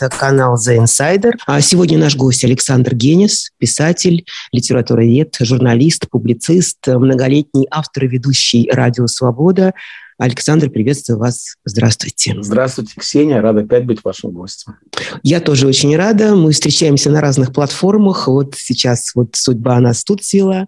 Это канал The Insider. А сегодня наш гость Александр Генис, писатель, литературовед, журналист, публицист, многолетний автор и ведущий «Радио Свобода». Александр, приветствую вас. Здравствуйте. Здравствуйте, Ксения. Рада опять быть вашим гостем. Я тоже очень рада. Мы встречаемся на разных платформах. Вот сейчас вот судьба нас тут села.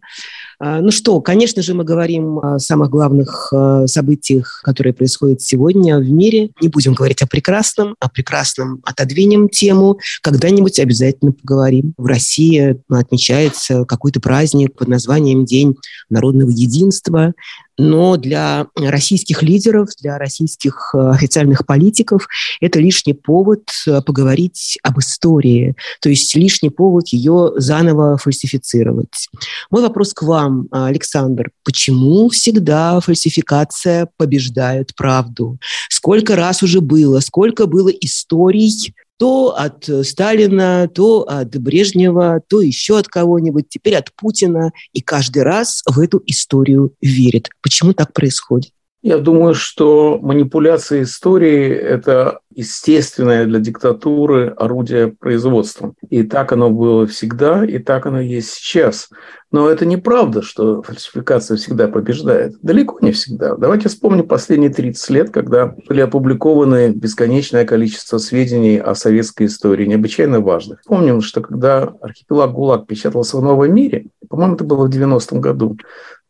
А, ну что, конечно же, мы говорим о самых главных э, событиях, которые происходят сегодня в мире. Не будем говорить о прекрасном, о прекрасном отодвинем тему. Когда-нибудь обязательно поговорим. В России отмечается какой-то праздник под названием День народного единства но для российских лидеров, для российских э, официальных политиков это лишний повод э, поговорить об истории, то есть лишний повод ее заново фальсифицировать. Мой вопрос к вам, Александр. Почему всегда фальсификация побеждает правду? Сколько раз уже было, сколько было историй, то от Сталина, то от Брежнева, то еще от кого-нибудь, теперь от Путина. И каждый раз в эту историю верит. Почему так происходит? Я думаю, что манипуляция историей – это естественное для диктатуры орудие производства. И так оно было всегда, и так оно есть сейчас. Но это неправда, что фальсификация всегда побеждает. Далеко не всегда. Давайте вспомним последние 30 лет, когда были опубликованы бесконечное количество сведений о советской истории, необычайно важных. Помним, что когда архипелаг ГУЛАГ печатался в «Новом мире», по-моему, это было в 90-м году,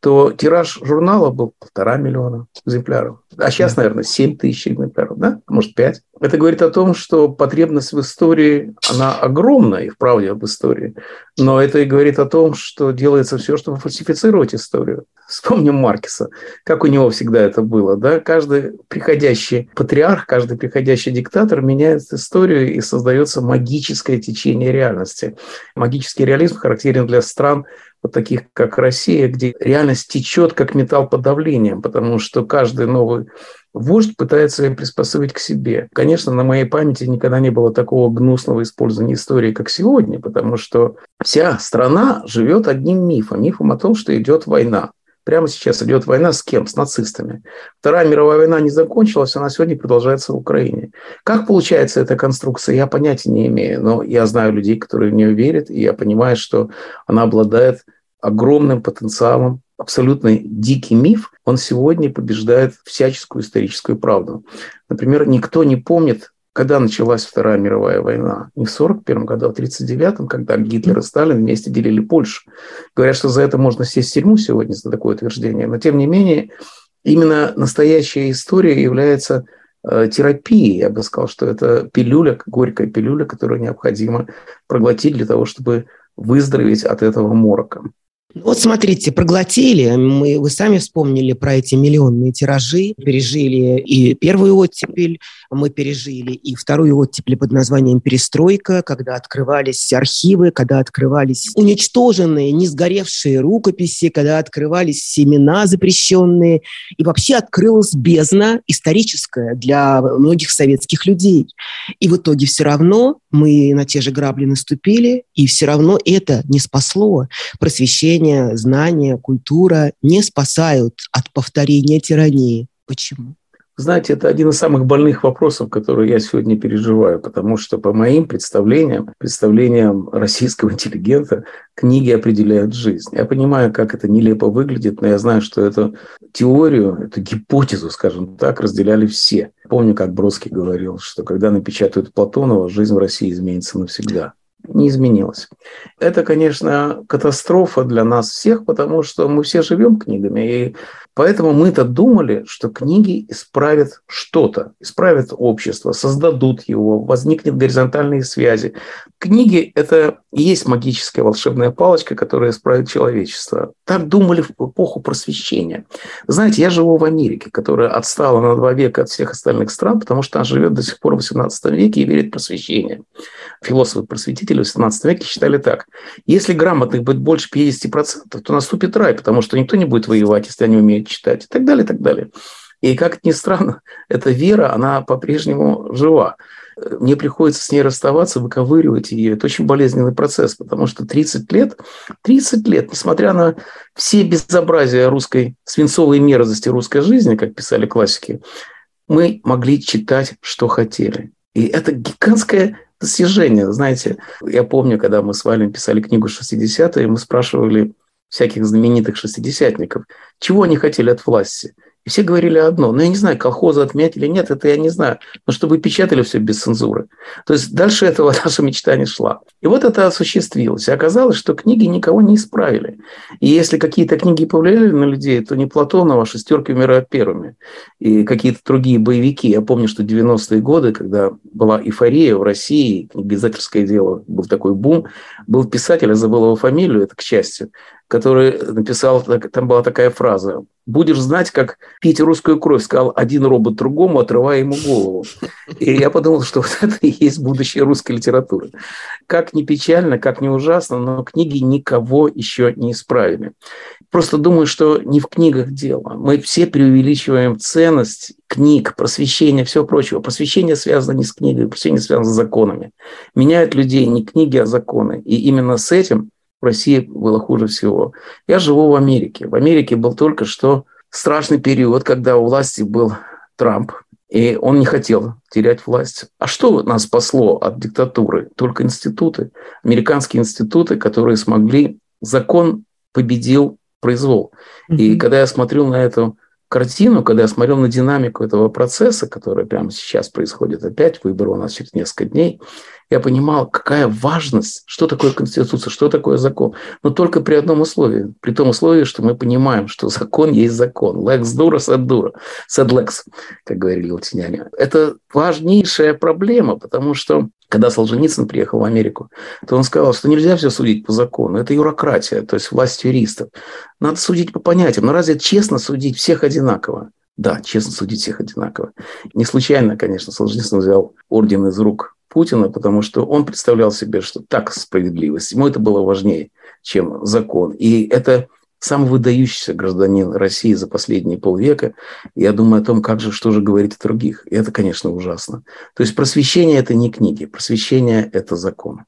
то тираж журнала был полтора миллиона экземпляров. А сейчас, наверное, 7 тысяч экземпляров, да? Может, 5. Это говорит о том, что потребность в истории, она огромная, и в правде об истории. Но это и говорит о том, что делается все, чтобы фальсифицировать историю. Вспомним Маркиса, как у него всегда это было. Да? Каждый приходящий патриарх, каждый приходящий диктатор меняет историю и создается магическое течение реальности. Магический реализм характерен для стран, вот таких как Россия, где реальность течет как металл под давлением, потому что каждый новый вождь пытается приспособить к себе. Конечно, на моей памяти никогда не было такого гнусного использования истории, как сегодня, потому что вся страна живет одним мифом, мифом о том, что идет война. Прямо сейчас идет война с кем? С нацистами. Вторая мировая война не закончилась, она сегодня продолжается в Украине. Как получается эта конструкция, я понятия не имею. Но я знаю людей, которые в нее верят, и я понимаю, что она обладает огромным потенциалом. Абсолютно дикий миф, он сегодня побеждает всяческую историческую правду. Например, никто не помнит когда началась Вторая мировая война? Не в 1941 году, а в 1939, когда Гитлер и Сталин вместе делили Польшу. Говорят, что за это можно сесть в тюрьму сегодня, за такое утверждение. Но, тем не менее, именно настоящая история является э, терапией. Я бы сказал, что это пилюля, горькая пилюля, которую необходимо проглотить для того, чтобы выздороветь от этого морока. Вот смотрите, проглотили, мы, вы сами вспомнили про эти миллионные тиражи, пережили и первую оттепель, мы пережили и вторую оттепель под названием «Перестройка», когда открывались архивы, когда открывались уничтоженные, не сгоревшие рукописи, когда открывались семена запрещенные, и вообще открылась бездна историческая для многих советских людей. И в итоге все равно мы на те же грабли наступили, и все равно это не спасло просвещение образование, знания, культура не спасают от повторения тирании. Почему? Знаете, это один из самых больных вопросов, которые я сегодня переживаю, потому что по моим представлениям, представлениям российского интеллигента, книги определяют жизнь. Я понимаю, как это нелепо выглядит, но я знаю, что эту теорию, эту гипотезу, скажем так, разделяли все. Помню, как Бродский говорил, что когда напечатают Платонова, жизнь в России изменится навсегда не изменилось. Это, конечно, катастрофа для нас всех, потому что мы все живем книгами, и поэтому мы-то думали, что книги исправят что-то, исправят общество, создадут его, возникнет горизонтальные связи. Книги – это и есть магическая волшебная палочка, которая исправит человечество. Так думали в эпоху просвещения. Знаете, я живу в Америке, которая отстала на два века от всех остальных стран, потому что она живет до сих пор в XVIII веке и верит в просвещение. Философы-просветители в XVII веке считали так. Если грамотных будет больше 50%, то наступит рай, потому что никто не будет воевать, если они умеют читать, и так далее, и так далее. И как ни странно, эта вера, она по-прежнему жива мне приходится с ней расставаться, выковыривать ее. Это очень болезненный процесс, потому что 30 лет, 30 лет, несмотря на все безобразия русской, свинцовой мерзости русской жизни, как писали классики, мы могли читать, что хотели. И это гигантская достижение. Знаете, я помню, когда мы с Валем писали книгу 60-е, мы спрашивали всяких знаменитых шестидесятников, чего они хотели от власти – и все говорили одно. Ну, я не знаю, колхозы отменять или нет, это я не знаю. Но чтобы печатали все без цензуры. То есть дальше этого наша мечта не шла. И вот это осуществилось. И оказалось, что книги никого не исправили. И если какие-то книги повлияли на людей, то не Платонова, а «Шестерки умирают первыми». И какие-то другие боевики. Я помню, что 90-е годы, когда была эйфория в России, книгоиздательское дело, был такой бум, был писатель, я забыл его фамилию, это к счастью, который написал, там была такая фраза, будешь знать, как пить русскую кровь, сказал один робот другому, отрывая ему голову. И я подумал, что вот это и есть будущее русской литературы. Как ни печально, как ни ужасно, но книги никого еще не исправили. Просто думаю, что не в книгах дело. Мы все преувеличиваем ценность книг, просвещения, все прочего. Просвещение связано не с книгой, просвещение связано с законами. Меняют людей не книги, а законы. И именно с этим в России было хуже всего. Я живу в Америке. В Америке был только что страшный период, когда у власти был Трамп, и он не хотел терять власть. А что нас спасло от диктатуры? Только институты, американские институты, которые смогли... Закон победил произвол. Mm-hmm. И когда я смотрел на эту картину, когда я смотрел на динамику этого процесса, который прямо сейчас происходит опять, выборы у нас через несколько дней, я понимал, какая важность, что такое Конституция, что такое закон. Но только при одном условии. При том условии, что мы понимаем, что закон есть закон. Lex dura, sed dura. Sed lex, как говорили латиняне. Это важнейшая проблема, потому что когда Солженицын приехал в Америку, то он сказал, что нельзя все судить по закону. Это юрократия, то есть власть юристов. Надо судить по понятиям. Но разве честно судить всех одинаково? Да, честно судить всех одинаково. Не случайно, конечно, Солженицын взял орден из рук Путина, потому что он представлял себе, что так справедливость. Ему это было важнее, чем закон. И это самый выдающийся гражданин России за последние полвека. Я думаю о том, как же, что же говорить о других. И это, конечно, ужасно. То есть просвещение – это не книги, просвещение – это закон.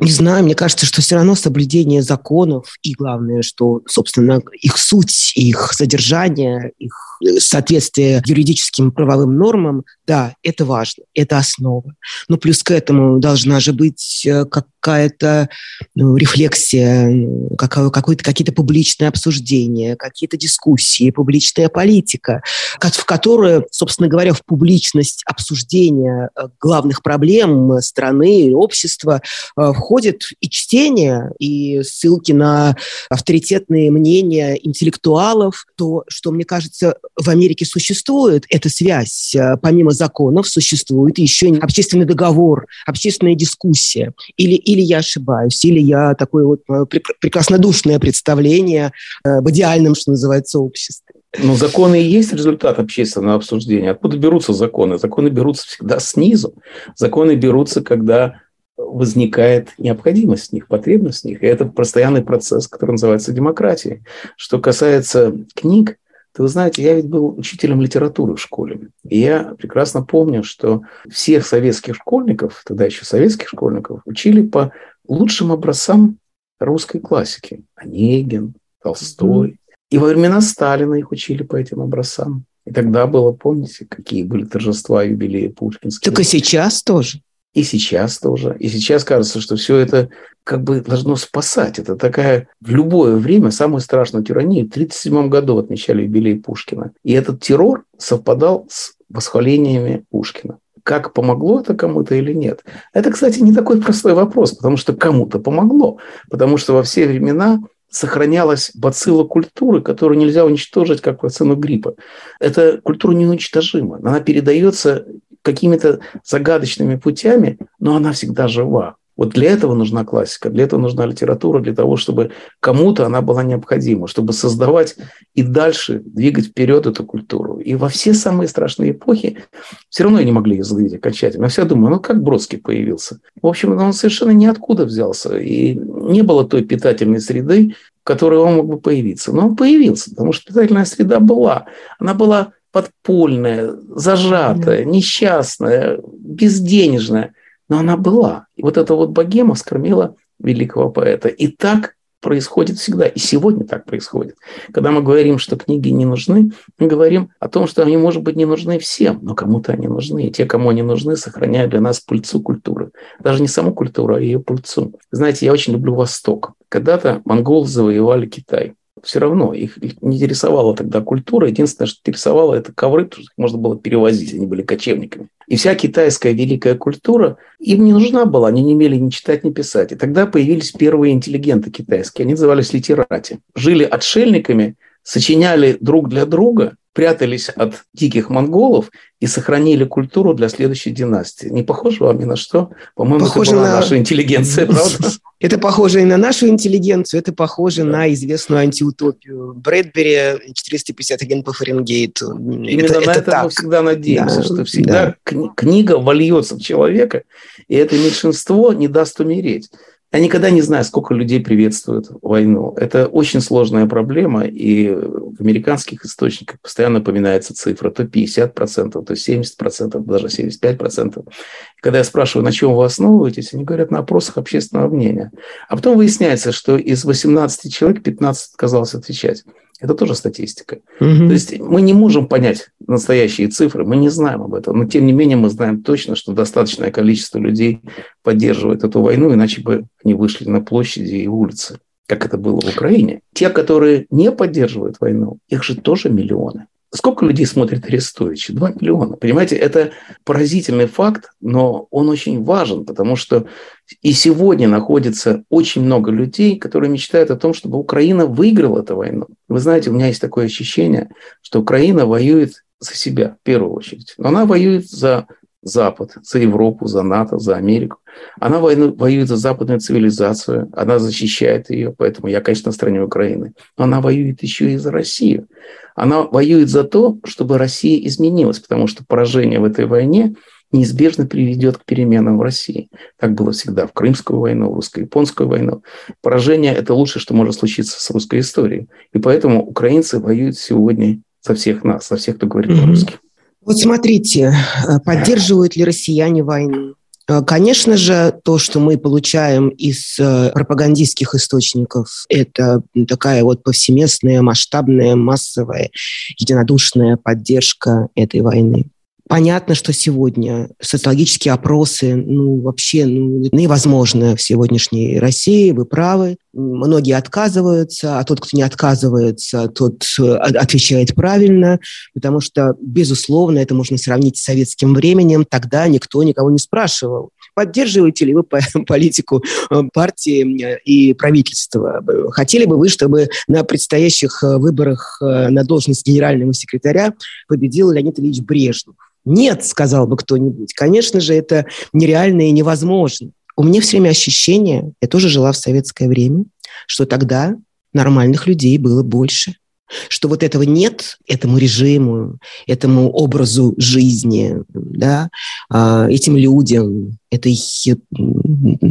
Не знаю, мне кажется, что все равно соблюдение законов и, главное, что, собственно, их суть, их содержание, их соответствие юридическим правовым нормам, да, это важно, это основа. Но плюс к этому должна же быть э, какая-то ну, рефлексия, какое-то, какие-то публичные обсуждения, какие-то дискуссии, публичная политика, в которую, собственно говоря, в публичность обсуждения э, главных проблем страны, общества э, входит и чтение, и ссылки на авторитетные мнения интеллектуалов, то, что, мне кажется, в Америке существует эта связь. Э, помимо законов существует еще общественный договор, общественная дискуссия. Или, или я ошибаюсь, или я такое вот э, прекраснодушное представление э, в идеальном, что называется, обществе. Ну, законы и есть результат общественного обсуждения. Откуда берутся законы? Законы берутся всегда снизу. Законы берутся, когда возникает необходимость в них, потребность в них. И это постоянный процесс, который называется демократией. Что касается книг, вы знаете, я ведь был учителем литературы в школе. И я прекрасно помню, что всех советских школьников, тогда еще советских школьников, учили по лучшим образцам русской классики. Онегин, Толстой. И во времена Сталина их учили по этим образцам. И тогда было, помните, какие были торжества, юбилеи Пушкинские. И сейчас тоже. И сейчас тоже. И сейчас кажется, что все это как бы должно спасать. Это такая в любое время самая страшная тирания. В 1937 году отмечали юбилей Пушкина. И этот террор совпадал с восхвалениями Пушкина. Как помогло это кому-то или нет? Это, кстати, не такой простой вопрос, потому что кому-то помогло. Потому что во все времена сохранялась бацилла культуры, которую нельзя уничтожить, как вакцину гриппа. Эта культура неуничтожима. Она передается какими-то загадочными путями, но она всегда жива. Вот для этого нужна классика, для этого нужна литература, для того, чтобы кому-то она была необходима, чтобы создавать и дальше двигать вперед эту культуру. И во все самые страшные эпохи все равно не могли ее задавить окончательно. Я все думаю, ну как Бродский появился? В общем, он совершенно ниоткуда взялся. И не было той питательной среды, в которой он мог бы появиться. Но он появился, потому что питательная среда была. Она была подпольная, зажатая, несчастная, безденежная, но она была. И вот эта вот богема скормила великого поэта. И так происходит всегда. И сегодня так происходит. Когда мы говорим, что книги не нужны, мы говорим о том, что они, может быть, не нужны всем, но кому-то они нужны. И те, кому они нужны, сохраняют для нас пыльцу культуры. Даже не саму культуру, а ее пыльцу. Знаете, я очень люблю Восток. Когда-то монголы завоевали Китай все равно их, не интересовала тогда культура. Единственное, что интересовало, это ковры, потому что их можно было перевозить, они были кочевниками. И вся китайская великая культура им не нужна была, они не умели ни читать, ни писать. И тогда появились первые интеллигенты китайские, они назывались литерати. Жили отшельниками, сочиняли друг для друга, прятались от диких монголов и сохранили культуру для следующей династии. Не похоже вам ни на что? По-моему, похоже это была на... наша интеллигенция, правда? Это похоже и на нашу интеллигенцию, это похоже да. на известную антиутопию Брэдбери 451 по Фаренгейту. Именно это, на это, это мы всегда надеемся, да, что всегда да. книга вольется в человека, и это меньшинство не даст умереть. Я никогда не знаю, сколько людей приветствуют войну. Это очень сложная проблема, и в американских источниках постоянно упоминается цифра то 50%, то 70%, даже 75%. И когда я спрашиваю, на чем вы основываетесь, они говорят на опросах общественного мнения. А потом выясняется, что из 18 человек 15 отказалось отвечать. Это тоже статистика. Угу. То есть мы не можем понять настоящие цифры, мы не знаем об этом, но тем не менее мы знаем точно, что достаточное количество людей поддерживает эту войну, иначе бы они вышли на площади и улицы, как это было в Украине. Те, которые не поддерживают войну, их же тоже миллионы. Сколько людей смотрит Арестовича? Два миллиона. Понимаете, это поразительный факт, но он очень важен, потому что и сегодня находится очень много людей, которые мечтают о том, чтобы Украина выиграла эту войну. Вы знаете, у меня есть такое ощущение, что Украина воюет за себя в первую очередь. Но она воюет за Запад, за Европу, за НАТО, за Америку. Она воюет за западную цивилизацию, она защищает ее, поэтому я, конечно, на стороне Украины. Но она воюет еще и за Россию. Она воюет за то, чтобы Россия изменилась, потому что поражение в этой войне неизбежно приведет к переменам в России. Так было всегда в Крымскую войну, в русско-японскую войну. Поражение – это лучшее, что может случиться с русской историей. И поэтому украинцы воюют сегодня за всех нас, за всех, кто говорит mm-hmm. по-русски. Вот смотрите, э, поддерживают ли россияне войну? Э, конечно же, то, что мы получаем из э, пропагандистских источников, это такая вот повсеместная, масштабная, массовая, единодушная поддержка этой войны. Понятно, что сегодня социологические опросы, ну, вообще ну, невозможно в сегодняшней России, вы правы. Многие отказываются, а тот, кто не отказывается, тот э, отвечает правильно, потому что, безусловно, это можно сравнить с советским временем. Тогда никто никого не спрашивал, поддерживаете ли вы политику э, партии э, и правительства. Хотели бы вы, чтобы на предстоящих выборах на должность генерального секретаря победил Леонид Ильич Брежнев? Нет, сказал бы кто-нибудь. Конечно же, это нереально и невозможно. У меня все время ощущение, я тоже жила в советское время, что тогда нормальных людей было больше. Что вот этого нет этому режиму, этому образу жизни, да, а, этим людям, этой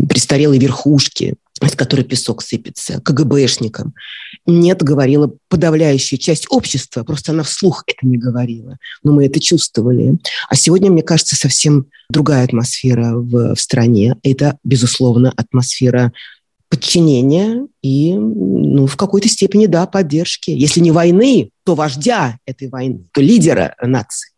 престарелой верхушке, с которой песок сыпется, КГБшникам. Нет, говорила подавляющая часть общества, просто она вслух это не говорила, но мы это чувствовали. А сегодня, мне кажется, совсем другая атмосфера в, в стране. Это, безусловно, атмосфера подчинения и ну, в какой-то степени, да, поддержки. Если не войны, то вождя этой войны, то лидера нации.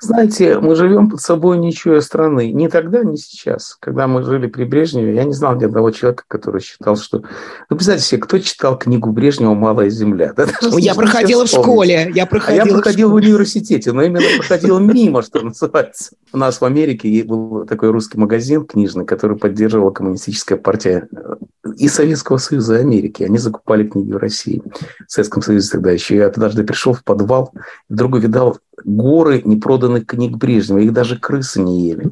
Знаете, мы живем под собой ничьей страны. Ни тогда, ни сейчас. Когда мы жили при Брежневе, я не знал ни одного человека, который считал, что... Ну, представьте себе, кто читал книгу Брежнева «Малая земля»? Да, даже я проходила в школе. Я, проходила а я проходил в, в университете, но именно проходил мимо, что называется. У нас в Америке был такой русский магазин книжный, который поддерживала коммунистическая партия и Советского Союза, и Америки. Они закупали книги в России. В Советском Союзе тогда еще. Я однажды пришел в подвал, вдруг увидал горы непроданных книг Брежнева. Их даже крысы не ели.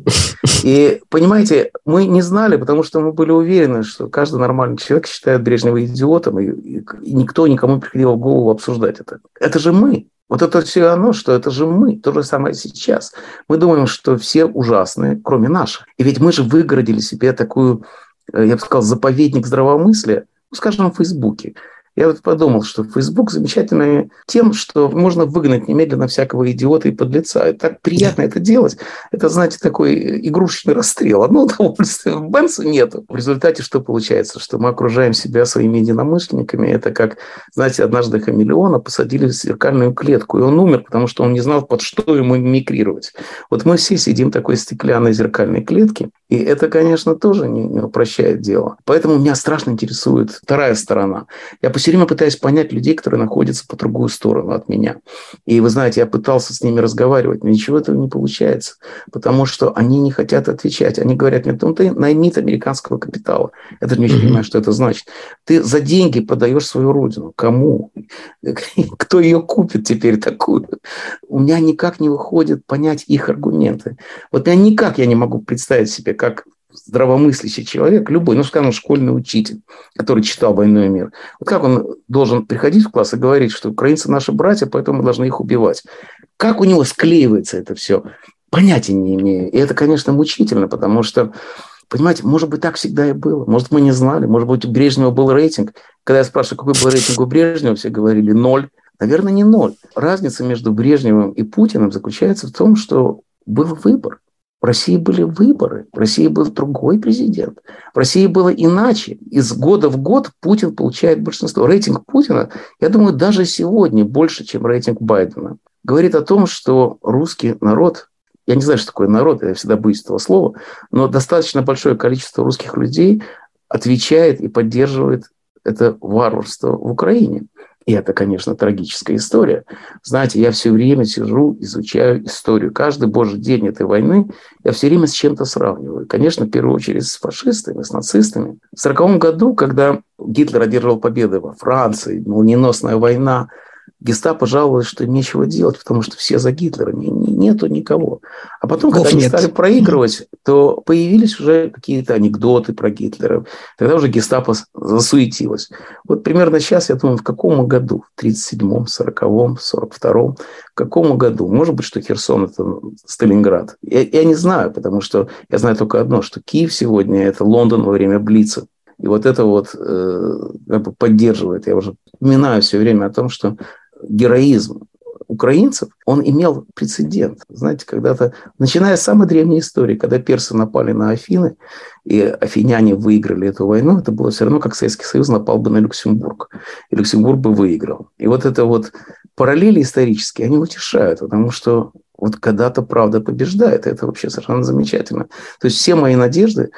И, понимаете, мы не знали, потому что мы были уверены, что каждый нормальный человек считает Брежнева идиотом, и, и, и никто никому не приходил в голову обсуждать это. Это же мы. Вот это все оно, что это же мы, то же самое сейчас. Мы думаем, что все ужасные, кроме наших. И ведь мы же выгородили себе такую, я бы сказал, заповедник здравомыслия, ну, скажем, в Фейсбуке. Я вот подумал, что Facebook замечательный тем, что можно выгнать немедленно всякого идиота и подлеца. И так приятно это делать. Это, знаете, такой игрушечный расстрел. Одно удовольствие. Бенса нету. В результате что получается? Что мы окружаем себя своими единомышленниками. Это как, знаете, однажды хамелеона посадили в зеркальную клетку, и он умер, потому что он не знал, под что ему мимикрировать. Вот мы все сидим в такой стеклянной зеркальной клетке, и это, конечно, тоже не, не упрощает дело. Поэтому меня страшно интересует вторая сторона. Я все время пытаюсь понять людей, которые находятся по другую сторону от меня. И вы знаете, я пытался с ними разговаривать, но ничего этого не получается, потому что они не хотят отвечать. Они говорят мне, ну ты наймит американского капитала. Я даже не очень понимаю, что это значит. Ты за деньги продаешь свою родину. Кому? Кто ее купит теперь такую? У меня никак не выходит понять их аргументы. Вот я никак я не могу представить себе, как здравомыслящий человек, любой, ну, скажем, школьный учитель, который читал «Войну и мир», вот как он должен приходить в класс и говорить, что украинцы наши братья, поэтому мы должны их убивать? Как у него склеивается это все? Понятия не имею. И это, конечно, мучительно, потому что, понимаете, может быть, так всегда и было. Может, мы не знали. Может быть, у Брежнева был рейтинг. Когда я спрашиваю, какой был рейтинг у Брежнева, все говорили ноль. Наверное, не ноль. Разница между Брежневым и Путиным заключается в том, что был выбор. В России были выборы, в России был другой президент, в России было иначе. Из года в год Путин получает большинство. Рейтинг Путина, я думаю, даже сегодня больше, чем рейтинг Байдена. Говорит о том, что русский народ, я не знаю, что такое народ, я всегда боюсь этого слова, но достаточно большое количество русских людей отвечает и поддерживает это варварство в Украине. И это, конечно, трагическая история. Знаете, я все время сижу, изучаю историю. Каждый божий день этой войны я все время с чем-то сравниваю. Конечно, в первую очередь с фашистами, с нацистами. В 1940 году, когда Гитлер одерживал победы во Франции, молниеносная война, Гестапо жаловалось, что нечего делать, потому что все за не, нету никого. А потом, когда они стали проигрывать, то появились уже какие-то анекдоты про Гитлера. Тогда уже Гестапо засуетилось. Вот примерно сейчас, я думаю, в каком году? В 37-м, 40-м, 42-м? В каком году? Может быть, что Херсон – это Сталинград. Я, я не знаю, потому что я знаю только одно, что Киев сегодня – это Лондон во время Блица. И вот это вот э, как бы поддерживает. Я уже упоминаю все время о том, что героизм украинцев, он имел прецедент. Знаете, когда-то, начиная с самой древней истории, когда персы напали на Афины, и афиняне выиграли эту войну, это было все равно, как Советский Союз напал бы на Люксембург, и Люксембург бы выиграл. И вот это вот параллели исторические, они утешают, потому что вот когда-то правда побеждает, это вообще совершенно замечательно. То есть все мои надежды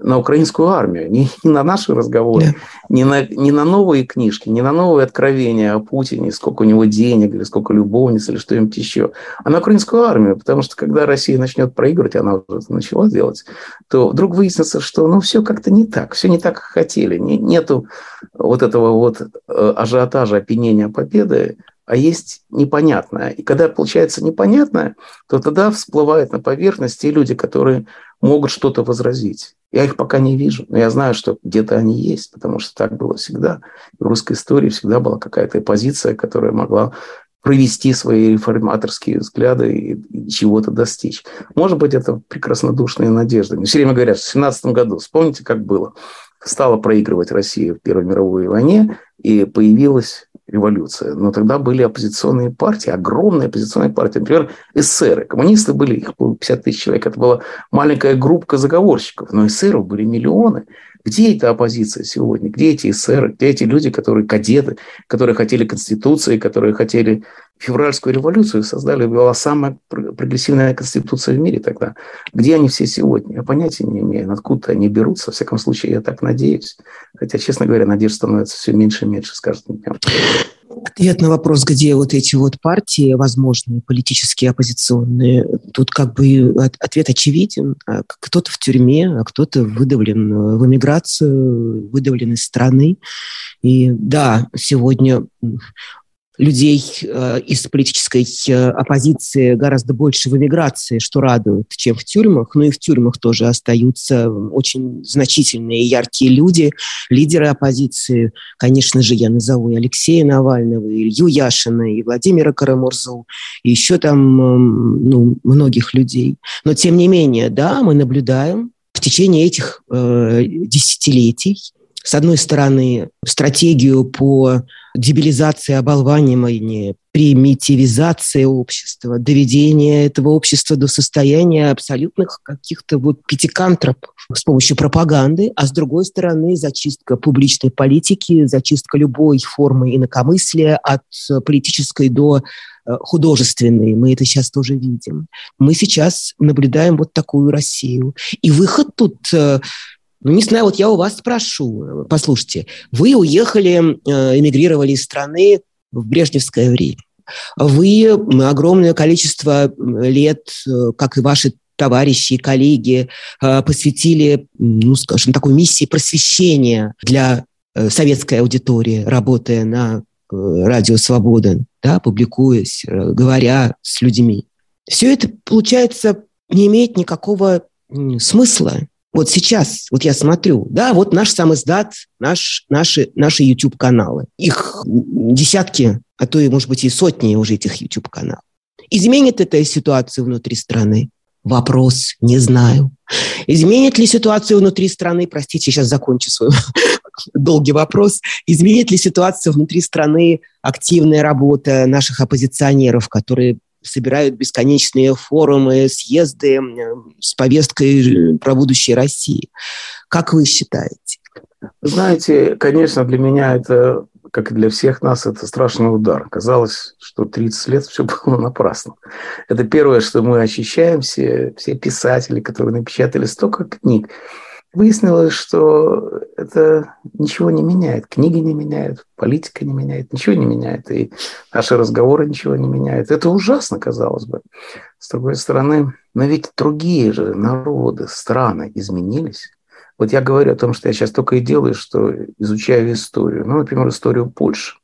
на украинскую армию, не, не на наши разговоры, yeah. не, на, не на новые книжки, не на новые откровения о Путине, сколько у него денег, или сколько любовниц, или что-нибудь еще, а на украинскую армию, потому что когда Россия начнет проигрывать, она уже начала делать, то вдруг выяснится, что ну, все как-то не так, все не так, как хотели, не, нету вот этого вот э, ажиотажа, опьянения победы, а есть непонятное. И когда получается непонятное, то тогда всплывают на поверхность те люди, которые могут что-то возразить. Я их пока не вижу, но я знаю, что где-то они есть, потому что так было всегда. В русской истории всегда была какая-то оппозиция, которая могла провести свои реформаторские взгляды и чего-то достичь. Может быть, это прекраснодушные надежды. Все время говорят, в 17 году, вспомните, как было. Стала проигрывать Россия в Первой мировой войне, и появилась революция. Но тогда были оппозиционные партии, огромные оппозиционные партии. Например, эсеры. Коммунисты были, их было 50 тысяч человек. Это была маленькая группа заговорщиков. Но эсеров были миллионы. Где эта оппозиция сегодня? Где эти эсеры? Где эти люди, которые кадеты, которые хотели конституции, которые хотели февральскую революцию, создали, была самая прогрессивная конституция в мире тогда. Где они все сегодня? Я понятия не имею, откуда они берутся. Во всяком случае, я так надеюсь. Хотя, честно говоря, надежда становится все меньше и меньше с каждым днем. Ответ на вопрос, где вот эти вот партии, возможные, политические, оппозиционные, тут как бы ответ очевиден. А кто-то в тюрьме, а кто-то выдавлен э, в эмиграцию, выдавлен из страны. И да, сегодня людей э, из политической э, оппозиции гораздо больше в эмиграции, что радует, чем в тюрьмах. Но и в тюрьмах тоже остаются очень значительные и яркие люди, лидеры оппозиции. Конечно же, я назову и Алексея Навального, и Илью Яшина, и Владимира Карамурзу, и еще там ну, многих людей. Но тем не менее, да, мы наблюдаем в течение этих э, десятилетий с одной стороны, стратегию по дебилизации, оболваниванию, примитивизации общества, доведение этого общества до состояния абсолютных каких-то вот пятикантропов с помощью пропаганды, а с другой стороны зачистка публичной политики, зачистка любой формы инакомыслия от политической до э, художественной. Мы это сейчас тоже видим. Мы сейчас наблюдаем вот такую Россию. И выход тут э, ну, не знаю, вот я у вас спрошу. Послушайте, вы уехали, э, эмигрировали из страны в брежневское время. Вы огромное количество лет, э, как и ваши товарищи и коллеги, э, посвятили, ну, скажем, такой миссии просвещения для советской аудитории, работая на радио «Свобода», да, публикуясь, говоря с людьми. Все это, получается, не имеет никакого смысла. Вот сейчас, вот я смотрю, да, вот наш сам издат, наш, наши, наши YouTube-каналы. Их десятки, а то и, может быть, и сотни уже этих YouTube-каналов. Изменит это ситуацию внутри страны? Вопрос, не знаю. Изменит ли ситуацию внутри страны, простите, сейчас закончу свой долгий вопрос, изменит ли ситуацию внутри страны активная работа наших оппозиционеров, которые собирают бесконечные форумы, съезды с повесткой про будущее России. Как вы считаете? Знаете, конечно, для меня это, как и для всех нас, это страшный удар. Казалось, что 30 лет все было напрасно. Это первое, что мы ощущаем, все, все писатели, которые напечатали столько книг, Выяснилось, что это ничего не меняет. Книги не меняют, политика не меняет, ничего не меняет. И наши разговоры ничего не меняют. Это ужасно, казалось бы. С другой стороны, но ведь другие же народы, страны изменились. Вот я говорю о том, что я сейчас только и делаю, что изучаю историю. Ну, например, историю Польши.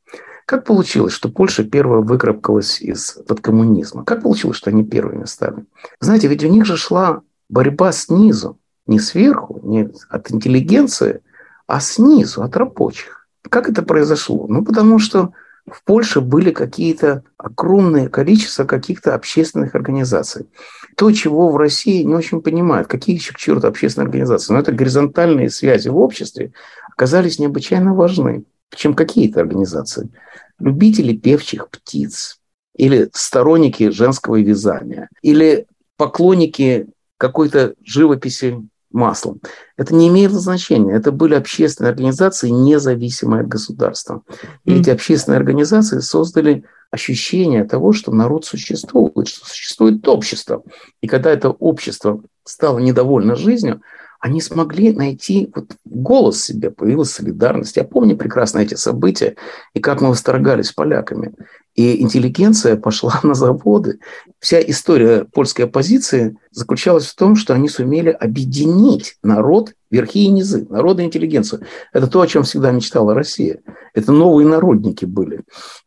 Как получилось, что Польша первая выкрапкалась из-под коммунизма? Как получилось, что они первыми стали? Знаете, ведь у них же шла борьба снизу не сверху, не от интеллигенции, а снизу, от рабочих. Как это произошло? Ну, потому что в Польше были какие-то огромное количество каких-то общественных организаций. То, чего в России не очень понимают. Какие еще к черту общественные организации? Но это горизонтальные связи в обществе оказались необычайно важны, чем какие-то организации. Любители певчих птиц, или сторонники женского вязания, или поклонники какой-то живописи маслом. Это не имело значения. Это были общественные организации, независимые от государства. И эти общественные организации создали ощущение того, что народ существует, что существует общество. И когда это общество стало недовольно жизнью, они смогли найти вот голос себе, появилась солидарность. Я помню прекрасно эти события и как мы восторгались поляками. И интеллигенция пошла на заводы. Вся история польской оппозиции заключалась в том, что они сумели объединить народ, верхи и низы, народ и интеллигенцию. Это то, о чем всегда мечтала Россия. Это новые народники были.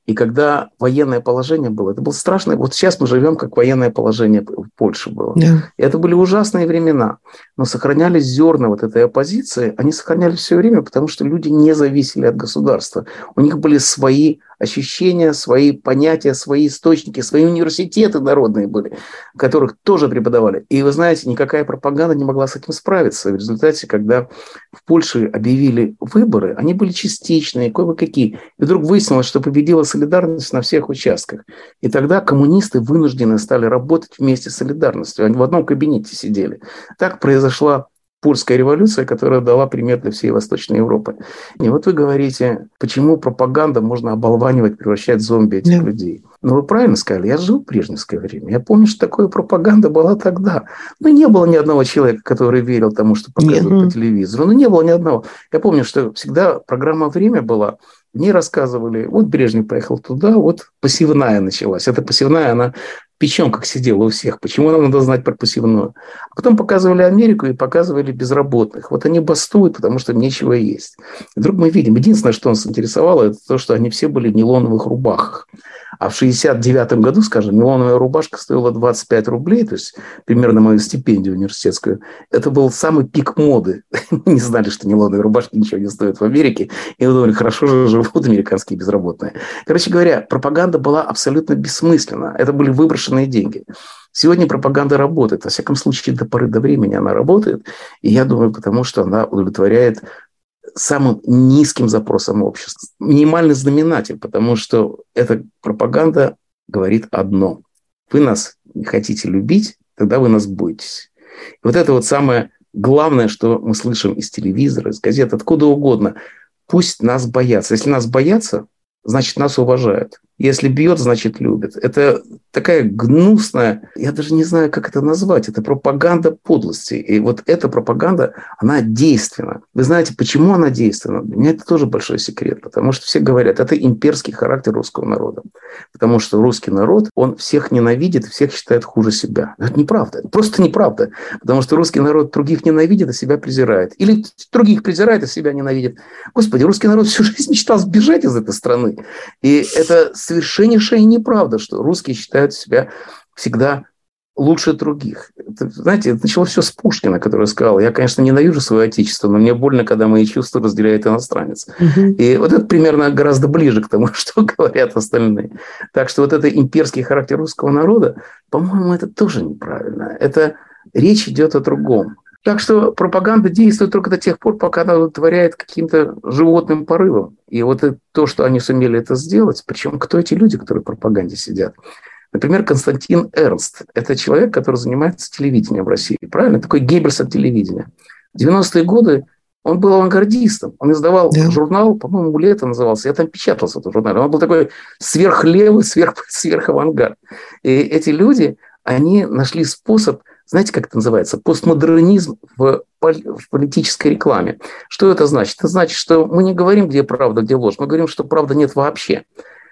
И когда военное положение было, это было страшно. Вот сейчас мы живем, как военное положение в Польше было. Yeah. И это были ужасные времена. Но сохранялись зерна вот этой оппозиции. Они сохранялись все время, потому что люди не зависели от государства. У них были свои ощущения, свои понятия, свои источники, свои университеты народные были, которых тоже преподавали. И вы знаете, никакая пропаганда не могла с этим справиться. В результате, когда в Польше объявили выборы, они были частичные, кое-какие. И вдруг выяснилось, что победила солидарность на всех участках. И тогда коммунисты вынуждены стали работать вместе с солидарностью. Они в одном кабинете сидели. Так произошла польская революция, которая дала пример для всей Восточной Европы. И вот вы говорите, почему пропаганда можно оболванивать, превращать в зомби этих yeah. людей. Но вы правильно сказали, я жил в брежневское время. Я помню, что такое пропаганда была тогда. Но не было ни одного человека, который верил тому, что показывают yeah. по телевизору. Ну, не было ни одного. Я помню, что всегда программа «Время» была, в ней рассказывали, вот Брежнев поехал туда, вот посевная началась. Эта посевная, она печем, как сидела у всех. Почему нам надо знать про пассивную? А потом показывали Америку и показывали безработных. Вот они бастуют, потому что нечего есть. И вдруг мы видим, единственное, что нас интересовало, это то, что они все были в нейлоновых рубахах. А в 69 году, скажем, нейлоновая рубашка стоила 25 рублей, то есть примерно мою стипендию университетскую. Это был самый пик моды. Мы не знали, что нейлоновые рубашки ничего не стоят в Америке. И мы думали, хорошо же живут американские безработные. Короче говоря, пропаганда была абсолютно бессмысленна. Это были выброшенные деньги. Сегодня пропаганда работает. Во всяком случае, до поры до времени она работает. И я думаю, потому что она удовлетворяет самым низким запросом общества. Минимальный знаменатель, потому что эта пропаганда говорит одно. Вы нас не хотите любить, тогда вы нас боитесь. И вот это вот самое главное, что мы слышим из телевизора, из газет, откуда угодно. Пусть нас боятся. Если нас боятся, значит, нас уважают. Если бьет, значит, любит. Это такая гнусная, я даже не знаю, как это назвать, это пропаганда подлости. И вот эта пропаганда, она действенна. Вы знаете, почему она действенна? Для меня это тоже большой секрет, потому что все говорят, это имперский характер русского народа. Потому что русский народ, он всех ненавидит, всех считает хуже себя. Это неправда, это просто неправда. Потому что русский народ других ненавидит, а себя презирает. Или других презирает, а себя ненавидит. Господи, русский народ всю жизнь мечтал сбежать из этой страны. И это совершеннейшая неправда, что русские считают себя всегда лучше других. Это, знаете, это началось все с Пушкина, который сказал, я, конечно, ненавижу свое отечество, но мне больно, когда мои чувства разделяет иностранец. Угу. И вот это примерно гораздо ближе к тому, что говорят остальные. Так что вот это имперский характер русского народа, по-моему, это тоже неправильно. Это речь идет о другом. Так что пропаганда действует только до тех пор, пока она удовлетворяет каким-то животным порывом. И вот то, что они сумели это сделать, причем кто эти люди, которые в пропаганде сидят? Например, Константин Эрнст. Это человек, который занимается телевидением в России. Правильно? Такой Геббельс от телевидения. В 90-е годы он был авангардистом. Он издавал да. журнал, по-моему, «Лето» назывался. Я там печатался в этом журнале. Он был такой сверхлевый, сверх, сверхавангард. И эти люди, они нашли способ – знаете, как это называется? Постмодернизм в, в политической рекламе. Что это значит? Это значит, что мы не говорим, где правда, где ложь. Мы говорим, что правды нет вообще.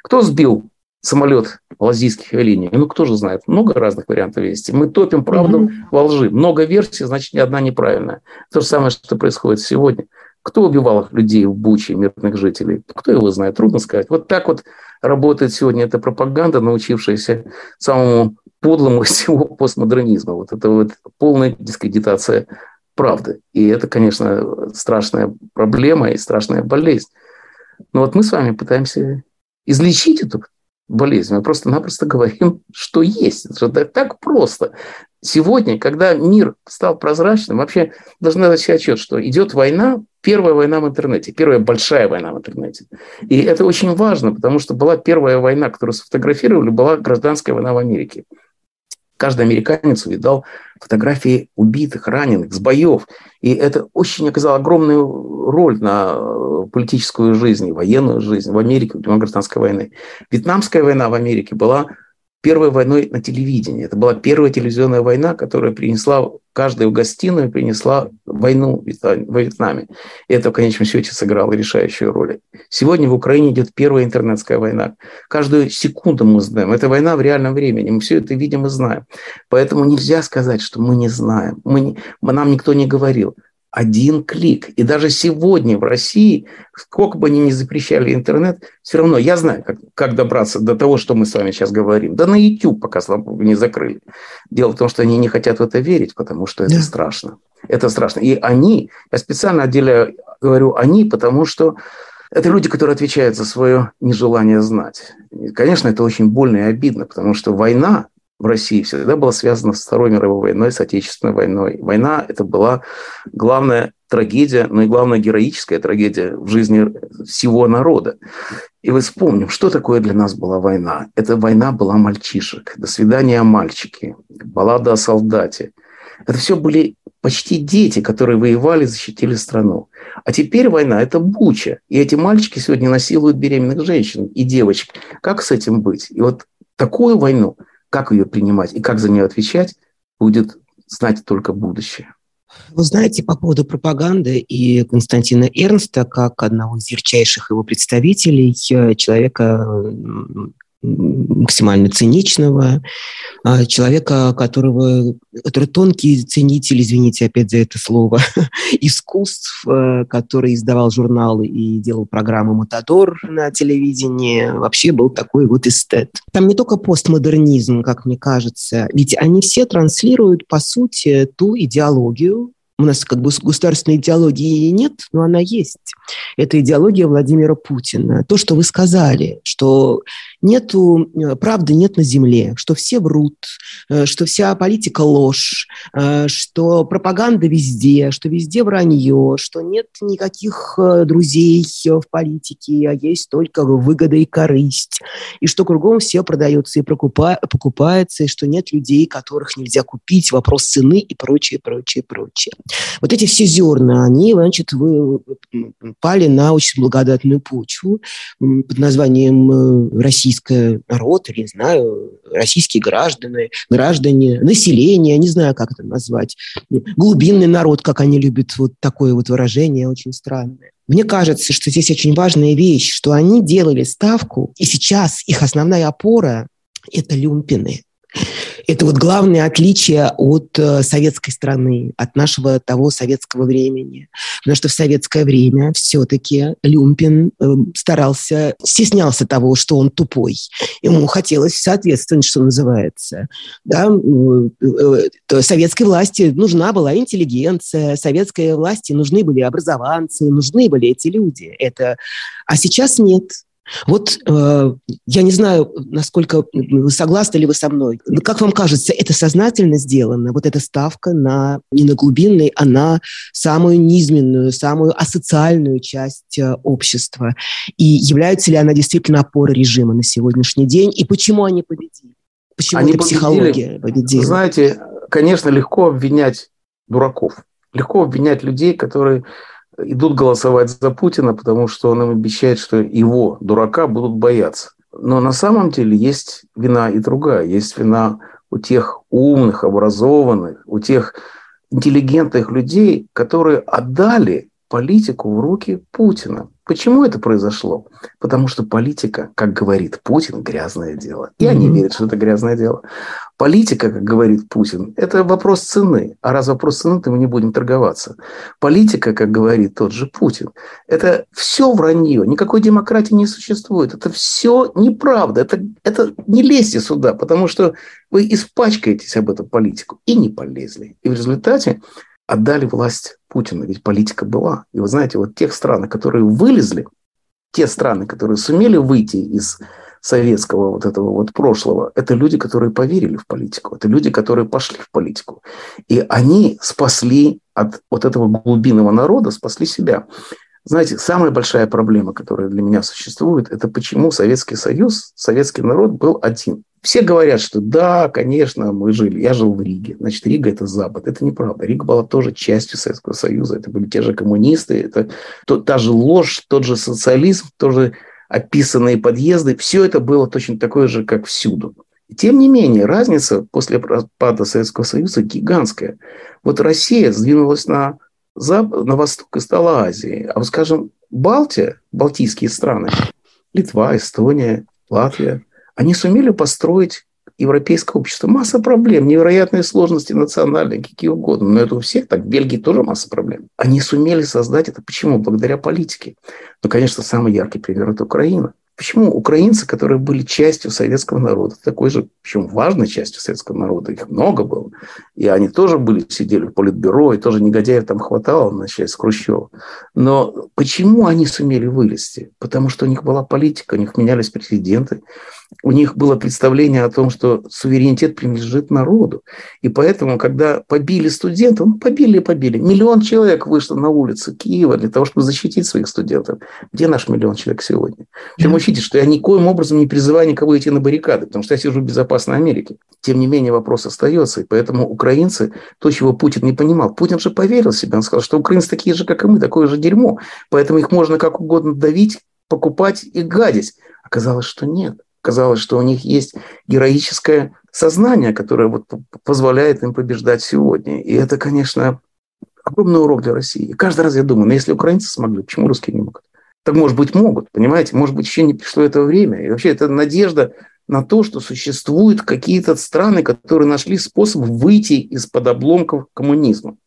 Кто сбил самолет лазийских авиалиний? Ну, кто же знает? Много разных вариантов есть. Мы топим правду mm-hmm. во лжи. Много версий, значит, ни одна неправильная. То же самое, что происходит сегодня. Кто убивал людей в Буче, мирных жителей? Кто его знает? Трудно сказать. Вот так вот работает сегодня эта пропаганда, научившаяся самому подлому всего постмодернизма. Вот это вот полная дискредитация правды. И это, конечно, страшная проблема и страшная болезнь. Но вот мы с вами пытаемся излечить эту болезнь. Мы просто-напросто говорим, что есть. Это так просто. Сегодня, когда мир стал прозрачным, вообще должны дать себе отчет, что идет война, первая война в интернете, первая большая война в интернете. И это очень важно, потому что была первая война, которую сфотографировали, была гражданская война в Америке. Каждый американец увидал фотографии убитых, раненых, с боев. И это очень оказало огромную роль на э, политическую жизнь, военную жизнь в Америке, в гражданской войны. Вьетнамская война в Америке была первой войной на телевидении. Это была первая телевизионная война, которая принесла, каждую гостиную принесла войну во Вьетнаме. И это в конечном счете сыграло решающую роль. Сегодня в Украине идет первая интернетская война. Каждую секунду мы знаем. Это война в реальном времени. Мы все это видим и знаем. Поэтому нельзя сказать, что мы не знаем. Мы не, нам никто не говорил один клик. И даже сегодня в России, сколько бы они ни запрещали интернет, все равно я знаю, как, как добраться до того, что мы с вами сейчас говорим. Да на YouTube пока, слава богу, не закрыли. Дело в том, что они не хотят в это верить, потому что это да. страшно. Это страшно. И они, я специально отделяю, говорю они, потому что это люди, которые отвечают за свое нежелание знать. И, конечно, это очень больно и обидно, потому что война в России всегда была связана с Второй мировой войной, с Отечественной войной. Война – это была главная трагедия, но и главная героическая трагедия в жизни всего народа. И вы вспомним, что такое для нас была война. Эта война была мальчишек. «До свидания, мальчики», «Баллада о солдате». Это все были почти дети, которые воевали, защитили страну. А теперь война – это буча. И эти мальчики сегодня насилуют беременных женщин и девочек. Как с этим быть? И вот такую войну – как ее принимать и как за нее отвечать, будет знать только будущее. Вы знаете, по поводу пропаганды и Константина Эрнста, как одного из ярчайших его представителей, э, человека максимально циничного, а, человека, которого, который тонкий ценитель, извините опять за это слово, искусств, э, который издавал журналы и делал программу «Матадор» на телевидении, вообще был такой вот эстет. Там не только постмодернизм, как мне кажется, ведь они все транслируют, по сути, ту идеологию, у нас как бы государственной идеологии нет, но она есть. Это идеология Владимира Путина. То, что вы сказали, что нету, э, правды нет на земле, что все врут, э, что вся политика ложь, э, что пропаганда везде, что везде вранье, что нет никаких друзей в политике, а есть только выгода и корысть, и что кругом все продается и покупается, и что нет людей, которых нельзя купить, вопрос цены и прочее, прочее, прочее. Вот эти все зерна, они, значит, вы пали на очень благодатную почву под названием российский народ, или, не знаю, российские граждане, граждане, население, не знаю, как это назвать, глубинный народ, как они любят вот такое вот выражение, очень странное. Мне кажется, что здесь очень важная вещь, что они делали ставку, и сейчас их основная опора – это люмпины. Это вот главное отличие от э, советской страны, от нашего того советского времени. Потому что в советское время все-таки Люмпин э, старался, стеснялся того, что он тупой. Ему хотелось соответствовать, что называется. Да? Э, советской власти нужна была интеллигенция, советской власти нужны были образованцы, нужны были эти люди. Это... А сейчас нет. Вот э, я не знаю, насколько вы согласны ли вы со мной. Как вам кажется, это сознательно сделано? Вот эта ставка на не на глубинный, а на самую низменную, самую асоциальную часть э, общества. И является ли она действительно опорой режима на сегодняшний день? И почему они победили? Почему они эта психология победила? Знаете, конечно, легко обвинять дураков. Легко обвинять людей, которые идут голосовать за Путина, потому что он им обещает, что его, дурака, будут бояться. Но на самом деле есть вина и другая. Есть вина у тех умных, образованных, у тех интеллигентных людей, которые отдали политику в руки Путина. Почему это произошло? Потому что политика, как говорит Путин, грязное дело. Я не верю, что это грязное дело. Политика, как говорит Путин, это вопрос цены. А раз вопрос цены, то мы не будем торговаться. Политика, как говорит тот же Путин, это все вранье. Никакой демократии не существует. Это все неправда. Это, это не лезьте сюда, потому что вы испачкаетесь об эту политику. И не полезли. И в результате отдали власть Путину, ведь политика была. И вы знаете, вот тех стран, которые вылезли, те страны, которые сумели выйти из советского вот этого вот прошлого, это люди, которые поверили в политику, это люди, которые пошли в политику. И они спасли от вот этого глубинного народа, спасли себя. Знаете, самая большая проблема, которая для меня существует, это почему Советский Союз, советский народ был один. Все говорят, что да, конечно, мы жили. Я жил в Риге. Значит, Рига – это Запад. Это неправда. Рига была тоже частью Советского Союза. Это были те же коммунисты, это то, та же ложь, тот же социализм, тоже описанные подъезды. Все это было точно такое же, как всюду. Тем не менее, разница после распада Советского Союза гигантская. Вот Россия сдвинулась на на восток и стала Азией. А вот, скажем, Балтия, балтийские страны, Литва, Эстония, Латвия, они сумели построить европейское общество. Масса проблем, невероятные сложности национальные, какие угодно. Но это у всех так. В Бельгии тоже масса проблем. Они сумели создать это. Почему? Благодаря политике. Ну, конечно, самый яркий пример – это Украина. Почему украинцы, которые были частью советского народа, такой же, причем важной частью советского народа, их много было, и они тоже были, сидели в политбюро, и тоже негодяев там хватало, начать с Хрущева. Но почему они сумели вылезти? Потому что у них была политика, у них менялись президенты, у них было представление о том, что суверенитет принадлежит народу. И поэтому, когда побили студентов, ну, побили и побили. Миллион человек вышло на улицы Киева для того, чтобы защитить своих студентов. Где наш миллион человек сегодня? Причем учите, что я никоим образом не призываю никого идти на баррикады, потому что я сижу в безопасной Америке. Тем не менее, вопрос остается. И поэтому украинцы, то, чего Путин не понимал, Путин же поверил себе. Он сказал, что украинцы такие же, как и мы, такое же дерьмо. Поэтому их можно как угодно давить, покупать и гадить. Оказалось, что нет казалось, что у них есть героическое сознание, которое вот позволяет им побеждать сегодня. И это, конечно, огромный урок для России. И каждый раз я думаю, ну если украинцы смогли, почему русские не могут? Так, может быть, могут, понимаете? Может быть, еще не пришло это время. И вообще это надежда на то, что существуют какие-то страны, которые нашли способ выйти из-под обломков коммунизма.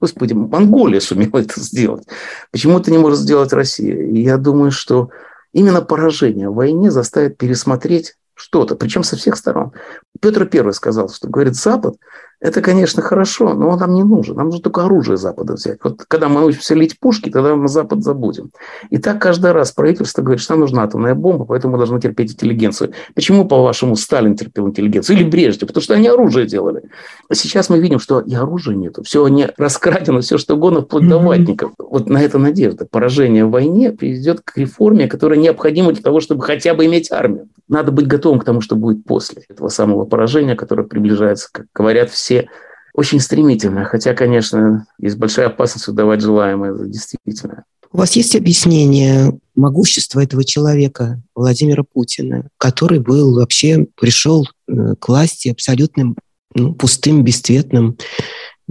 Господи, Монголия сумела это сделать. Почему это не может сделать Россия? И я думаю, что Именно поражение в войне заставит пересмотреть что-то, причем со всех сторон. Петр I сказал, что, говорит, Запад – Это, конечно, хорошо, но он нам не нужен. Нам нужно только оружие Запада взять. Вот когда мы научимся лить пушки, тогда мы Запад забудем. И так каждый раз правительство говорит, что нам нужна атомная бомба, поэтому мы должны терпеть интеллигенцию. Почему, по-вашему, Сталин терпел интеллигенцию? Или Брежнев? Потому что они оружие делали. А сейчас мы видим, что и оружия нету. Все не раскрадено, все что угодно, вплоть до ватников. Вот на это надежда. Поражение в войне приведет к реформе, которая необходима для того, чтобы хотя бы иметь армию. Надо быть готовым к тому, что будет после этого самого поражения, которое приближается, как говорят все очень стремительно. Хотя, конечно, есть большая опасность выдавать желаемое за действительное. У вас есть объяснение могущества этого человека, Владимира Путина, который был вообще, пришел э, к власти абсолютным ну, пустым, бесцветным,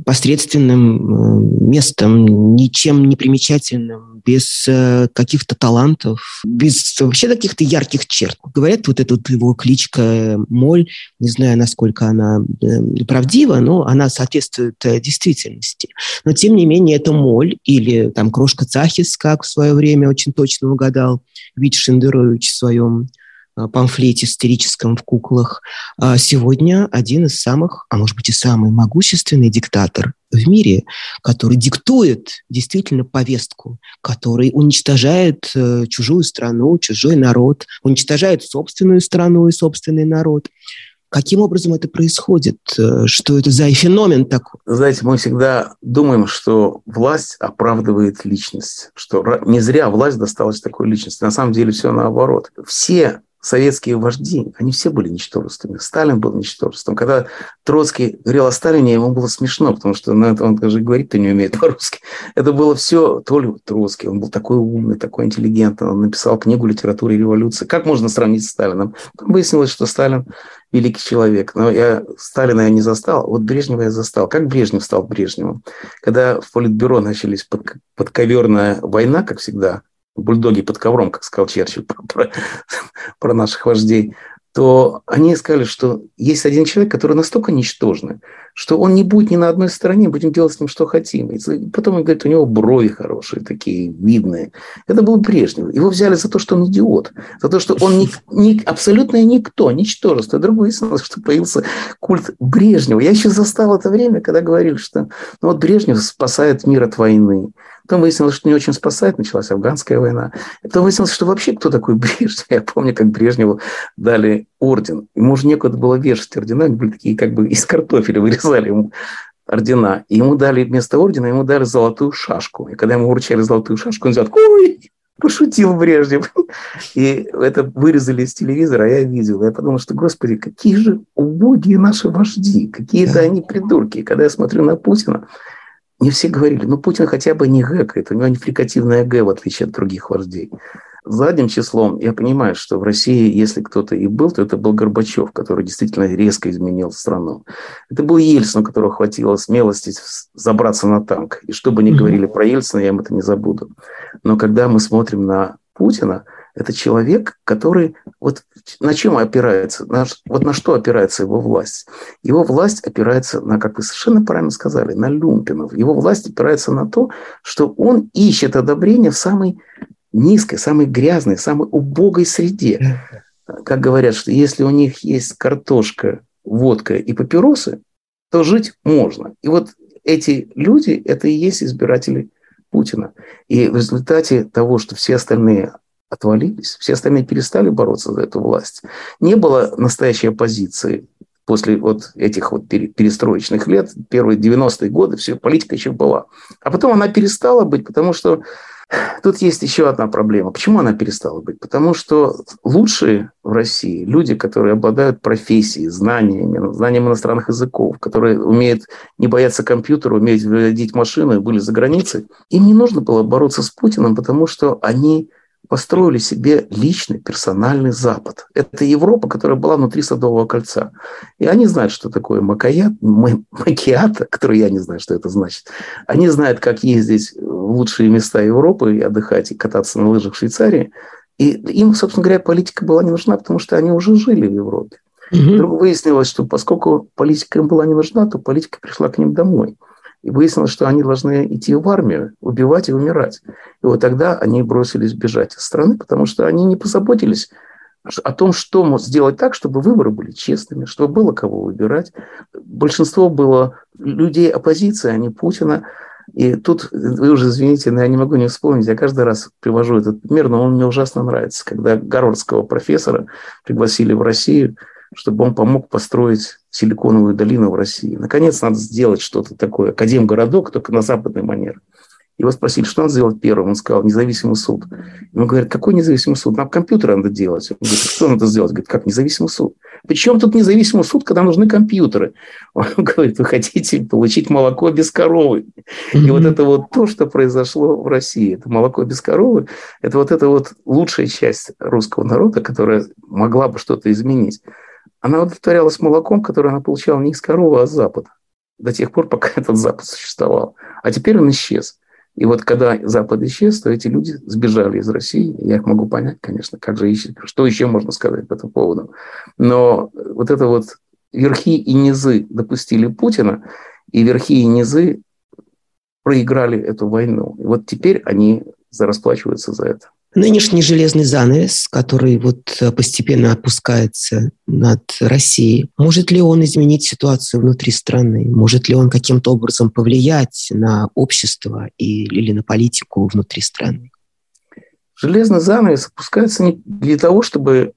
посредственным э, местом, ничем не примечательным, без э, каких-то талантов, без вообще каких-то ярких черт. Говорят, вот эта вот его кличка э, Моль, не знаю, насколько она правдива, но она соответствует действительности. Но, тем не менее, это Моль или там Крошка Цахис, как в свое время очень точно угадал Витя Шендерович в своем памфлете сатирическом в куклах, а сегодня один из самых, а может быть и самый могущественный диктатор в мире, который диктует действительно повестку, который уничтожает э, чужую страну, чужой народ, уничтожает собственную страну и собственный народ. Каким образом это происходит? Э, что это за феномен такой? Знаете, мы всегда думаем, что власть оправдывает личность, что не зря власть досталась такой личности. На самом деле все наоборот. Все советские вожди, они все были ничтожествами. Сталин был ничтожеством. Когда Троцкий говорил о Сталине, ему было смешно, потому что ну, это он даже говорить-то не умеет по-русски. Это было все то ли Троцкий. Он был такой умный, такой интеллигентный. Он написал книгу «Литература и революция». Как можно сравнить с Сталином? Потом выяснилось, что Сталин великий человек. Но я Сталина я не застал, вот Брежнева я застал. Как Брежнев стал Брежневым? Когда в Политбюро начались под, подковерная война, как всегда, бульдоги под ковром, как сказал Черчилль про, про, про наших вождей, то они сказали, что есть один человек, который настолько ничтожный, что он не будет ни на одной стороне, будем делать с ним, что хотим. И потом он говорит, у него брови хорошие, такие видные. Это был Брежнев. Его взяли за то, что он идиот, за то, что он не, не, абсолютно никто, ничтожество. Вдруг выяснилось, что появился культ Брежнева. Я еще застал это время, когда говорили, что ну, вот Брежнев спасает мир от войны. Потом выяснилось, что не очень спасает, началась афганская война. Потом выяснилось, что вообще кто такой Брежнев. Я помню, как Брежневу дали орден. Ему уже некуда было вешать ордена, они были такие как бы из картофеля вырезали ему ордена. И ему дали вместо ордена, ему дали золотую шашку. И когда ему вручали золотую шашку, он взял, ой, пошутил Брежнев. И это вырезали из телевизора, а я видел. Я подумал, что, господи, какие же убогие наши вожди, какие-то они придурки. И когда я смотрю на Путина, не все говорили, ну, Путин хотя бы не гэкает, у него не фрикативное г, в отличие от других вождей. Задним числом я понимаю, что в России, если кто-то и был, то это был Горбачев, который действительно резко изменил страну. Это был Ельцин, у которого хватило смелости забраться на танк. И что бы ни говорили про Ельцина, я им это не забуду. Но когда мы смотрим на Путина – это человек, который вот на чем опирается, на, вот на что опирается его власть. Его власть опирается на, как вы совершенно правильно сказали, на люмпинов. Его власть опирается на то, что он ищет одобрение в самой низкой, самой грязной, самой убогой среде. Как говорят, что если у них есть картошка, водка и папиросы, то жить можно. И вот эти люди – это и есть избиратели Путина. И в результате того, что все остальные отвалились. Все остальные перестали бороться за эту власть. Не было настоящей оппозиции после вот этих вот перестроечных лет, первые 90-е годы, все, политика еще была. А потом она перестала быть, потому что тут есть еще одна проблема. Почему она перестала быть? Потому что лучшие в России люди, которые обладают профессией, знаниями, знанием иностранных языков, которые умеют не бояться компьютера, умеют водить машину и были за границей, им не нужно было бороться с Путиным, потому что они построили себе личный персональный Запад. Это Европа, которая была внутри Садового кольца. И они знают, что такое макаят, макиата, который я не знаю, что это значит. Они знают, как ездить в лучшие места Европы и отдыхать, и кататься на лыжах в Швейцарии. И им, собственно говоря, политика была не нужна, потому что они уже жили в Европе. Угу. Вдруг выяснилось, что поскольку политика им была не нужна, то политика пришла к ним домой. И выяснилось, что они должны идти в армию, убивать и умирать. И вот тогда они бросились бежать из страны, потому что они не позаботились о том, что сделать так, чтобы выборы были честными, чтобы было кого выбирать. большинство было людей оппозиции, а не Путина. И тут, вы уже извините, но я не могу не вспомнить, я каждый раз привожу этот пример, но он мне ужасно нравится. Когда гарвардского профессора пригласили в Россию, чтобы он помог построить силиконовую долину в России. Наконец, надо сделать что-то такое, академгородок, только на западный манер. Его спросили, что надо сделать первым. Он сказал, независимый суд. Ему говорят, какой независимый суд? Нам компьютер надо делать. Он говорит, что надо сделать? Говорит, как независимый суд? Причем тут независимый суд, когда нужны компьютеры? Он говорит, вы хотите получить молоко без коровы. И вот это вот то, что произошло в России. Это молоко без коровы. Это вот эта вот лучшая часть русского народа, которая могла бы что-то изменить. Она удовлетворялась молоком, которое она получала не из коровы, а с Запада. До тех пор, пока этот Запад существовал. А теперь он исчез. И вот когда Запад исчез, то эти люди сбежали из России. Я их могу понять, конечно, как же ищет, что еще можно сказать по этому поводу. Но вот это вот верхи и низы допустили Путина, и верхи и низы проиграли эту войну. И вот теперь они расплачиваются за это. Нынешний железный занавес, который вот э, постепенно опускается над Россией, может ли он изменить ситуацию внутри страны? Может ли он каким-то образом повлиять на общество и, или на политику внутри страны? Железный занавес опускается не для того, чтобы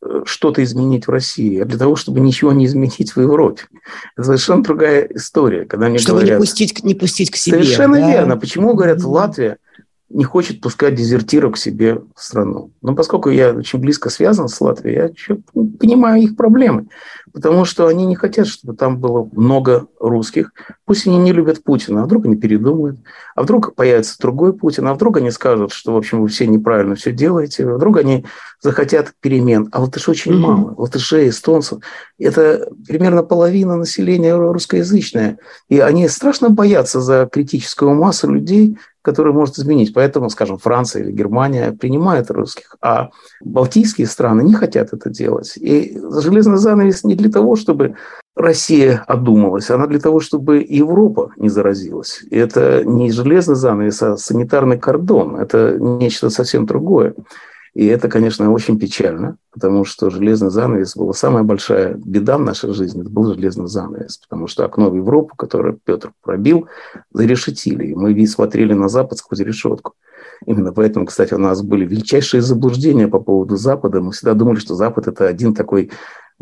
э, что-то изменить в России, а для того, чтобы ничего не изменить в Европе. Это совершенно другая история. Когда мне чтобы говорят, не, пустить, не пустить к себе. Совершенно да? верно. Почему говорят, Латвия не хочет пускать дезертиров к себе в страну. Но поскольку я очень близко связан с Латвией, я понимаю их проблемы, потому что они не хотят, чтобы там было много русских. Пусть они не любят Путина, а вдруг они передумают, а вдруг появится другой Путин, а вдруг они скажут, что, в общем, вы все неправильно все делаете, а вдруг они захотят перемен. А латышей очень mm-hmm. мало. Латышей, эстонцев – это примерно половина населения русскоязычное. И они страшно боятся за критическую массу людей, который может изменить. Поэтому, скажем, Франция или Германия принимают русских, а балтийские страны не хотят это делать. И железный занавес не для того, чтобы Россия одумалась, она для того, чтобы Европа не заразилась. И это не железный занавес, а санитарный кордон. Это нечто совсем другое. И это, конечно, очень печально, потому что железный занавес была самая большая беда в нашей жизни. Это был железный занавес, потому что окно в Европу, которое Петр пробил, зарешетили. И мы смотрели на Запад сквозь решетку. Именно поэтому, кстати, у нас были величайшие заблуждения по поводу Запада. Мы всегда думали, что Запад – это один такой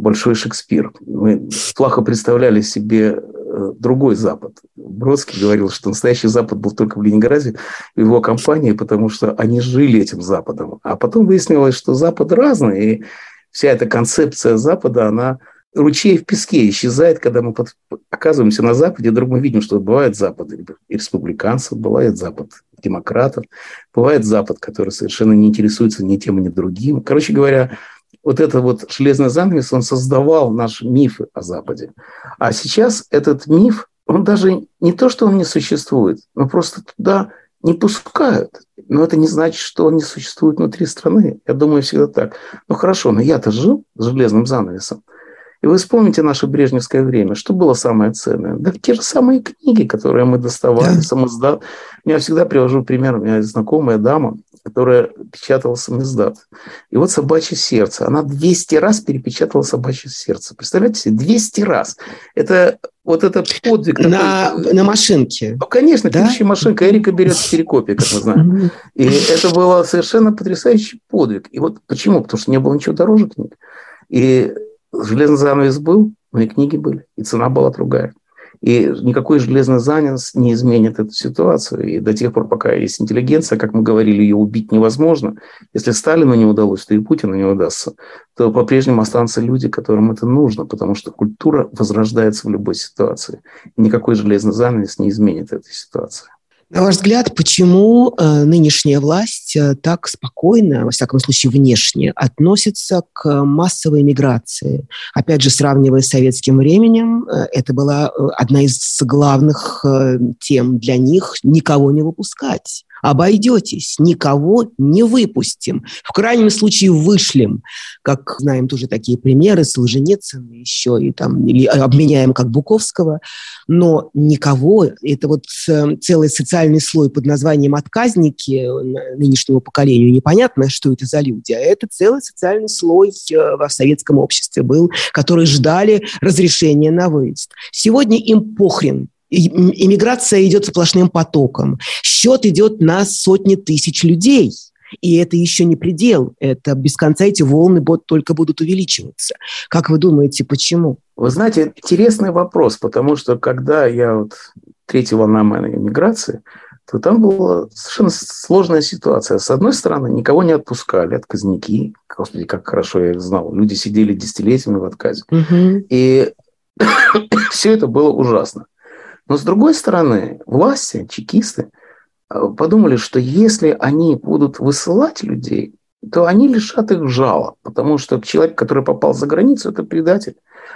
большой Шекспир. Мы плохо представляли себе э, другой Запад. Бродский говорил, что настоящий Запад был только в Ленинграде, в его компании, потому что они жили этим Западом. А потом выяснилось, что Запад разный, и вся эта концепция Запада, она ручей в песке исчезает, когда мы оказываемся на Западе, вдруг мы видим, что бывает Запад и республиканцев, бывает Запад демократов, бывает Запад, который совершенно не интересуется ни тем, ни другим. Короче говоря, вот это вот железный занавес, он создавал наши мифы о Западе. А сейчас этот миф, он даже не то, что он не существует, но просто туда не пускают. Но это не значит, что он не существует внутри страны. Я думаю, всегда так. Ну хорошо, но я-то жил с железным занавесом. И вы вспомните наше брежневское время. Что было самое ценное? Да те же самые книги, которые мы доставали, да. самоздат. Я всегда привожу пример. У меня знакомая дама, которая печатала самиздат. И вот «Собачье сердце». Она 200 раз перепечатала «Собачье сердце». Представляете себе? 200 раз. Это вот это подвиг. На, такой... на машинке. Ну, конечно, да? пишущая машинка. Эрика берет 4 копии, как мы знаем. И это был совершенно потрясающий подвиг. И вот почему? Потому что не было ничего дороже книг. И железный занавес был, но и книги были, и цена была другая. И никакой железный занавес не изменит эту ситуацию. И до тех пор, пока есть интеллигенция, как мы говорили, ее убить невозможно. Если Сталину не удалось, то и Путину не удастся. То по-прежнему останутся люди, которым это нужно, потому что культура возрождается в любой ситуации. И никакой железный занавес не изменит этой ситуации. На ваш взгляд, почему э, нынешняя власть э, так спокойно, во всяком случае внешне, относится к массовой миграции? Опять же, сравнивая с советским временем, э, это была одна из главных тем для них – никого не выпускать. Обойдетесь, никого не выпустим. В крайнем случае вышлем, как знаем тоже такие примеры, Солженицын еще и там, или обменяем как Буковского, но никого, это вот э, целый социальный слой под названием отказники нынешнего поколения, непонятно, что это за люди, а это целый социальный слой э, в советском обществе был, которые ждали разрешения на выезд. Сегодня им похрен, иммиграция идет сплошным потоком. Счет идет на сотни тысяч людей. И это еще не предел. Это без конца эти волны только будут увеличиваться. Как вы думаете, почему? Вы знаете, интересный вопрос, потому что когда я вот третья волна моей миграции, то там была совершенно сложная ситуация. С одной стороны, никого не отпускали, отказники. Господи, как хорошо я их знал. Люди сидели десятилетиями в отказе. Угу. И все это было ужасно. Но с другой стороны, власти, чекисты, э, подумали, что если они будут высылать людей, то они лишат их жала, потому что человек, который попал за границу, это предатель.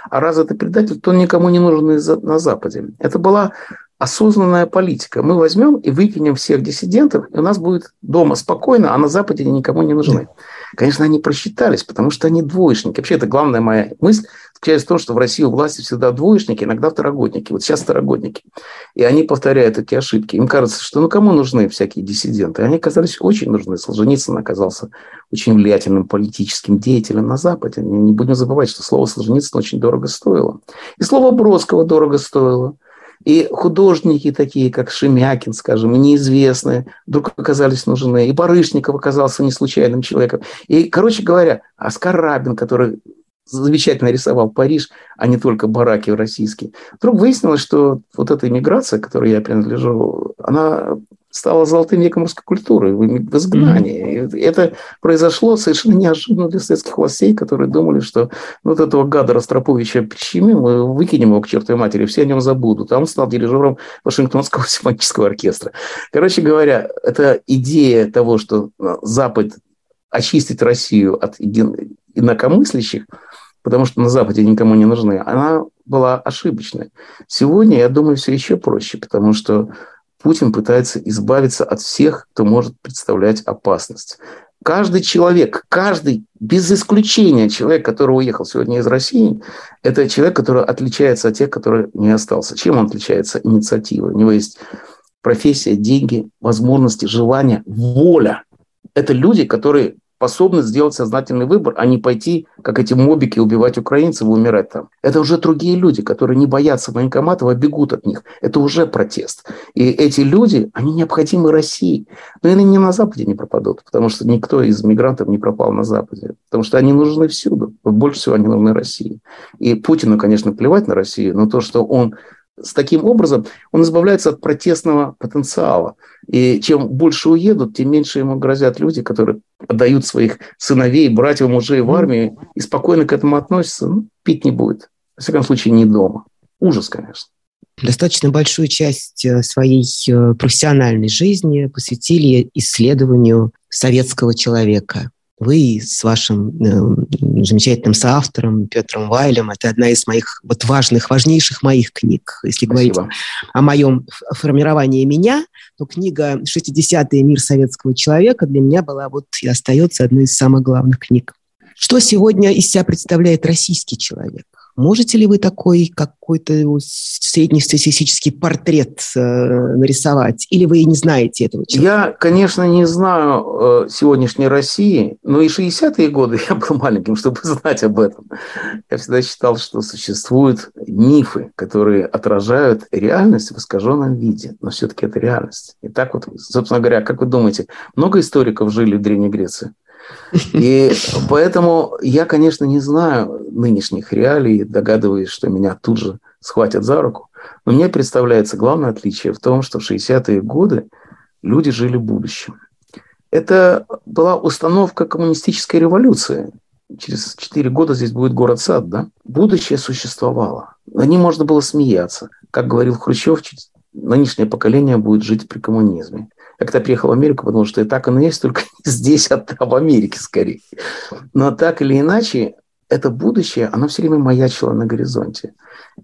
А раз это предатель, то он никому не нужен на Западе. Это была осознанная политика. Мы возьмем и выкинем всех диссидентов, и у нас будет дома спокойно, а на Западе они никому не нужны. Конечно, они просчитались, потому что они двоечники. Вообще, это главная моя мысль заключается в том, что в России у власти всегда двоечники, иногда второгодники. Вот сейчас второгодники. И они повторяют эти ошибки. Им кажется, что ну кому нужны всякие диссиденты? Они оказались очень нужны. Солженицын оказался очень влиятельным политическим деятелем на Западе. Не будем забывать, что слово Солженицын очень дорого стоило. И слово Бродского дорого стоило. И художники такие, как Шемякин, скажем, неизвестные, вдруг оказались нужны. И Барышников оказался не случайным человеком. И, короче говоря, Оскар Рабин, который замечательно рисовал Париж, а не только бараки российские. Вдруг выяснилось, что вот эта иммиграция, которой я принадлежу, она стала золотым веком русской культуры в изгнании. Mm-hmm. Это произошло совершенно неожиданно для советских властей, которые думали, что вот этого гада Ростроповича прищемим, мы выкинем его к чертовой матери, все о нем забудут. А он стал дирижером Вашингтонского симфонического оркестра. Короче говоря, это идея того, что Запад очистить Россию от инакомыслящих, потому что на Западе никому не нужны, она была ошибочной. Сегодня, я думаю, все еще проще, потому что Путин пытается избавиться от всех, кто может представлять опасность. Каждый человек, каждый, без исключения человек, который уехал сегодня из России, это человек, который отличается от тех, который не остался. Чем он отличается? Инициатива. У него есть профессия, деньги, возможности, желание, воля. Это люди, которые способны сделать сознательный выбор, а не пойти, как эти мобики, убивать украинцев и умирать там. Это уже другие люди, которые не боятся военкоматов, а бегут от них. Это уже протест. И эти люди, они необходимы России. Но они не на Западе не пропадут, потому что никто из мигрантов не пропал на Западе. Потому что они нужны всюду. Больше всего они нужны России. И Путину, конечно, плевать на Россию, но то, что он с таким образом он избавляется от протестного потенциала. И чем больше уедут, тем меньше ему грозят люди, которые отдают своих сыновей, братьев, мужей в армию и спокойно к этому относятся. Ну, пить не будет. Во всяком случае, не дома. Ужас, конечно. Достаточно большую часть э, своей э, профессиональной жизни посвятили исследованию советского человека вы с вашим э, замечательным соавтором Петром Вайлем. Это одна из моих вот важных, важнейших моих книг. Если Спасибо. говорить о моем формировании меня, то книга «60-е. Мир советского человека» для меня была вот и остается одной из самых главных книг. Что сегодня из себя представляет российский человек? Можете ли вы такой какой-то среднестатистический портрет э, нарисовать? Или вы не знаете этого человека? Я, конечно, не знаю э, сегодняшней России, но и 60-е годы я был маленьким, чтобы знать об этом. Я всегда считал, что существуют мифы, которые отражают реальность в искаженном виде, но все-таки это реальность. И так вот, собственно говоря, как вы думаете, много историков жили в Древней Греции? И поэтому я, конечно, не знаю нынешних реалий, догадываюсь, что меня тут же схватят за руку. Но мне представляется главное отличие в том, что в 60-е годы люди жили будущим. Это была установка коммунистической революции. Через 4 года здесь будет город-сад, да? Будущее существовало. На ним можно было смеяться. Как говорил Хрущев, нынешнее поколение будет жить при коммунизме. Когда приехал в Америку, потому что и так оно есть, только здесь, а в Америке скорее. Но так или иначе, это будущее, оно все время маячило на горизонте.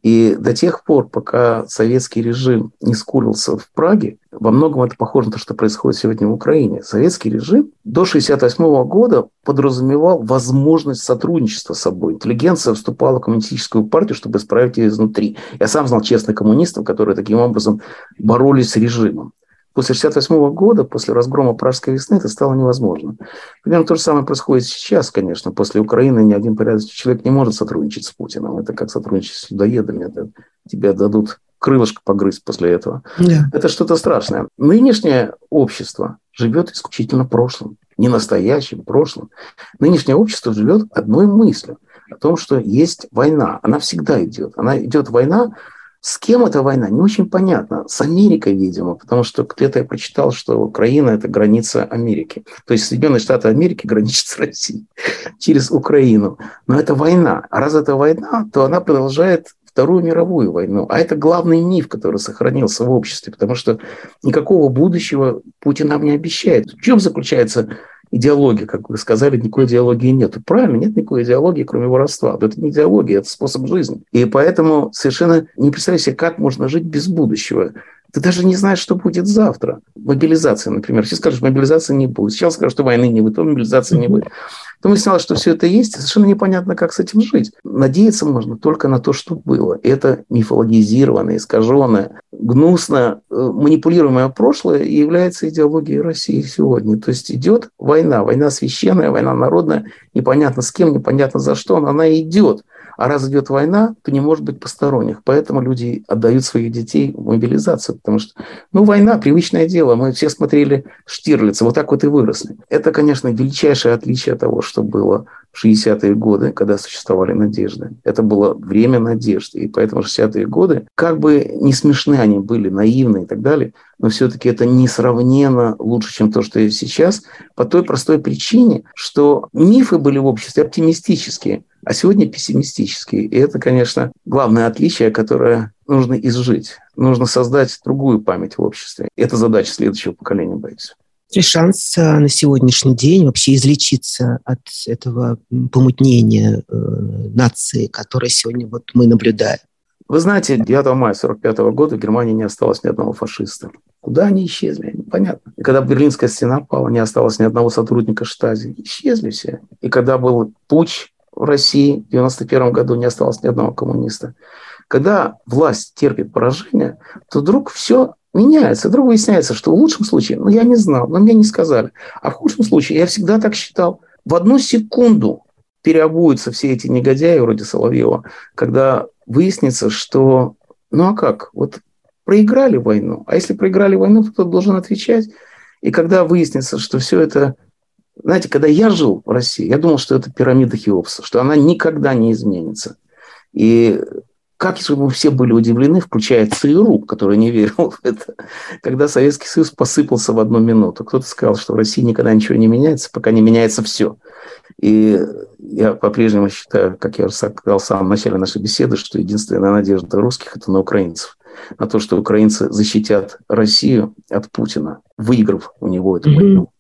И до тех пор, пока советский режим не скурился в Праге, во многом это похоже на то, что происходит сегодня в Украине. Советский режим до 1968 года подразумевал возможность сотрудничества с собой. Интеллигенция вступала в коммунистическую партию, чтобы исправить ее изнутри. Я сам знал честных коммунистов, которые таким образом боролись с режимом. После 1968 года, после разгрома Пражской весны, это стало невозможно. Примерно то же самое происходит сейчас, конечно. После Украины ни один порядочный человек не может сотрудничать с Путиным. Это как сотрудничать с людоедами. Это тебе дадут крылышко погрызть после этого. Да. Это что-то страшное. Нынешнее общество живет исключительно прошлым. Не настоящим, прошлым. Нынешнее общество живет одной мыслью о том, что есть война. Она всегда идет. Она идет война с кем эта война, не очень понятно. С Америкой, видимо, потому что где-то я прочитал, что Украина – это граница Америки. То есть Соединенные Штаты Америки граничат с Россией через Украину. Но это война. А раз это война, то она продолжает Вторую мировую войну. А это главный миф, который сохранился в обществе, потому что никакого будущего Путин нам не обещает. В чем заключается идеология, как вы сказали, никакой идеологии нет. Правильно, нет никакой идеологии, кроме воровства. Но это не идеология, это способ жизни. И поэтому совершенно не представляю себе, как можно жить без будущего. Ты даже не знаешь, что будет завтра. Мобилизация, например. Сейчас скажешь, мобилизации не будет. Сейчас скажут, что войны не будет, то мобилизации не будет. Потом выяснялось, что все это есть, и совершенно непонятно, как с этим жить. Надеяться можно только на то, что было. И это мифологизированное, искаженное, гнусно э, манипулируемое прошлое является идеологией России сегодня. То есть идет война, война священная, война народная, непонятно с кем, непонятно за что, но она идет. А раз идет война, то не может быть посторонних. Поэтому люди отдают своих детей в мобилизацию, потому что, ну, война – привычное дело. Мы все смотрели Штирлица, вот так вот и выросли. Это, конечно, величайшее отличие от того, что было в 60-е годы, когда существовали надежды. Это было время надежды. И поэтому 60-е годы, как бы не смешны они были, наивны и так далее, но все-таки это несравненно лучше, чем то, что есть сейчас, по той простой причине, что мифы были в обществе оптимистические – а сегодня пессимистический. И это, конечно, главное отличие, которое нужно изжить. Нужно создать другую память в обществе. Это задача следующего поколения, боюсь. Есть шанс э, на сегодняшний день вообще излечиться от этого помутнения э, нации, которое сегодня вот мы наблюдаем? Вы знаете, 9 мая 1945 года в Германии не осталось ни одного фашиста. Куда они исчезли? Непонятно. И когда Берлинская стена пала, не осталось ни одного сотрудника штази. Исчезли все. И когда был путь в России в 1991 году не осталось ни одного коммуниста. Когда власть терпит поражение, то вдруг все меняется. Вдруг выясняется, что в лучшем случае, ну, я не знал, но мне не сказали. А в худшем случае, я всегда так считал, в одну секунду переобуются все эти негодяи вроде Соловьева, когда выяснится, что, ну а как, вот проиграли войну, а если проиграли войну, то кто должен отвечать? И когда выяснится, что все это знаете, когда я жил в России, я думал, что это пирамида Хеопса, что она никогда не изменится. И как же мы все были удивлены, включая ЦРУ, который не верил в это, когда Советский Союз посыпался в одну минуту. Кто-то сказал, что в России никогда ничего не меняется, пока не меняется все. И я по-прежнему считаю, как я уже сказал в самом начале нашей беседы, что единственная надежда русских – это на украинцев. На то, что украинцы защитят Россию от Путина, выиграв у него эту войну.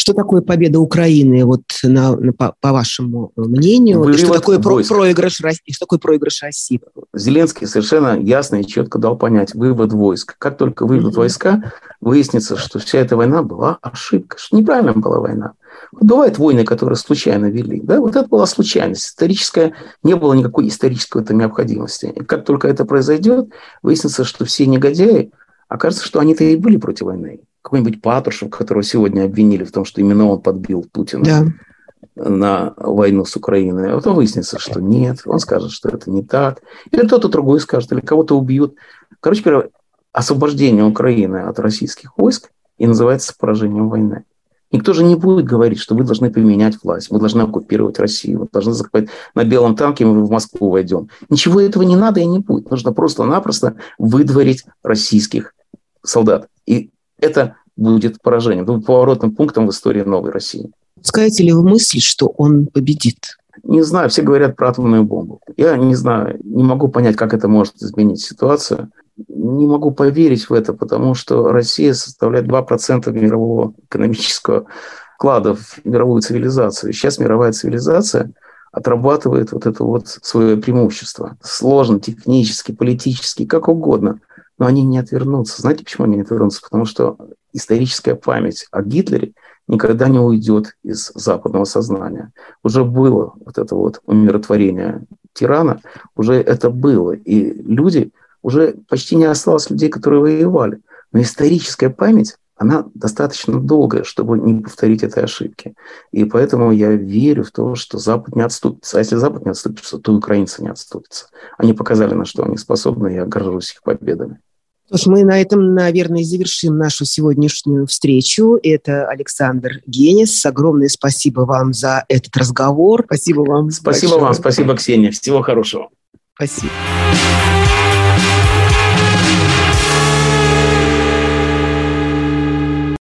Что такое победа Украины, вот на, на, по, по вашему мнению? Вывод что такое про, проигрыш России? Что такое проигрыш России? Зеленский совершенно ясно и четко дал понять вывод войск. Как только выведут mm-hmm. войска, выяснится, что вся эта война была ошибка, что неправильно была война. Бывают войны, которые случайно вели. Да? Вот это была случайность. Историческая, не было никакой исторической этой необходимости. И как только это произойдет, выяснится, что все негодяи, окажется, что они-то и были против войны какой-нибудь Патрушев, которого сегодня обвинили в том, что именно он подбил Путина да. на войну с Украиной. А потом выяснится, что нет, он скажет, что это не так. Или кто-то другой скажет, или кого-то убьют. Короче говоря, освобождение Украины от российских войск и называется поражением войны. Никто же не будет говорить, что вы должны поменять власть, мы должны оккупировать Россию, мы должны захватить на белом танке, мы в Москву войдем. Ничего этого не надо и не будет. Нужно просто-напросто выдворить российских солдат. И это будет поражением, поворотным пунктом в истории новой России. Скажете ли вы мысль, что он победит? Не знаю, все говорят про атомную бомбу. Я не знаю, не могу понять, как это может изменить ситуацию. Не могу поверить в это, потому что Россия составляет 2% мирового экономического вклада в мировую цивилизацию. Сейчас мировая цивилизация отрабатывает вот это вот свое преимущество. Сложно, технически, политически, как угодно. Но они не отвернутся. Знаете, почему они не отвернутся? Потому что историческая память о Гитлере никогда не уйдет из западного сознания. Уже было вот это вот умиротворение тирана, уже это было. И люди, уже почти не осталось людей, которые воевали. Но историческая память она достаточно долгая, чтобы не повторить этой ошибки. И поэтому я верю в то, что Запад не отступится. А если Запад не отступится, то и украинцы не отступятся. Они показали, на что они способны, и я горжусь их победами. Что ж, мы на этом, наверное, завершим нашу сегодняшнюю встречу. Это Александр Генис. Огромное спасибо вам за этот разговор. Спасибо вам. Спасибо большое. вам, спасибо, Ксения. Всего хорошего. Спасибо.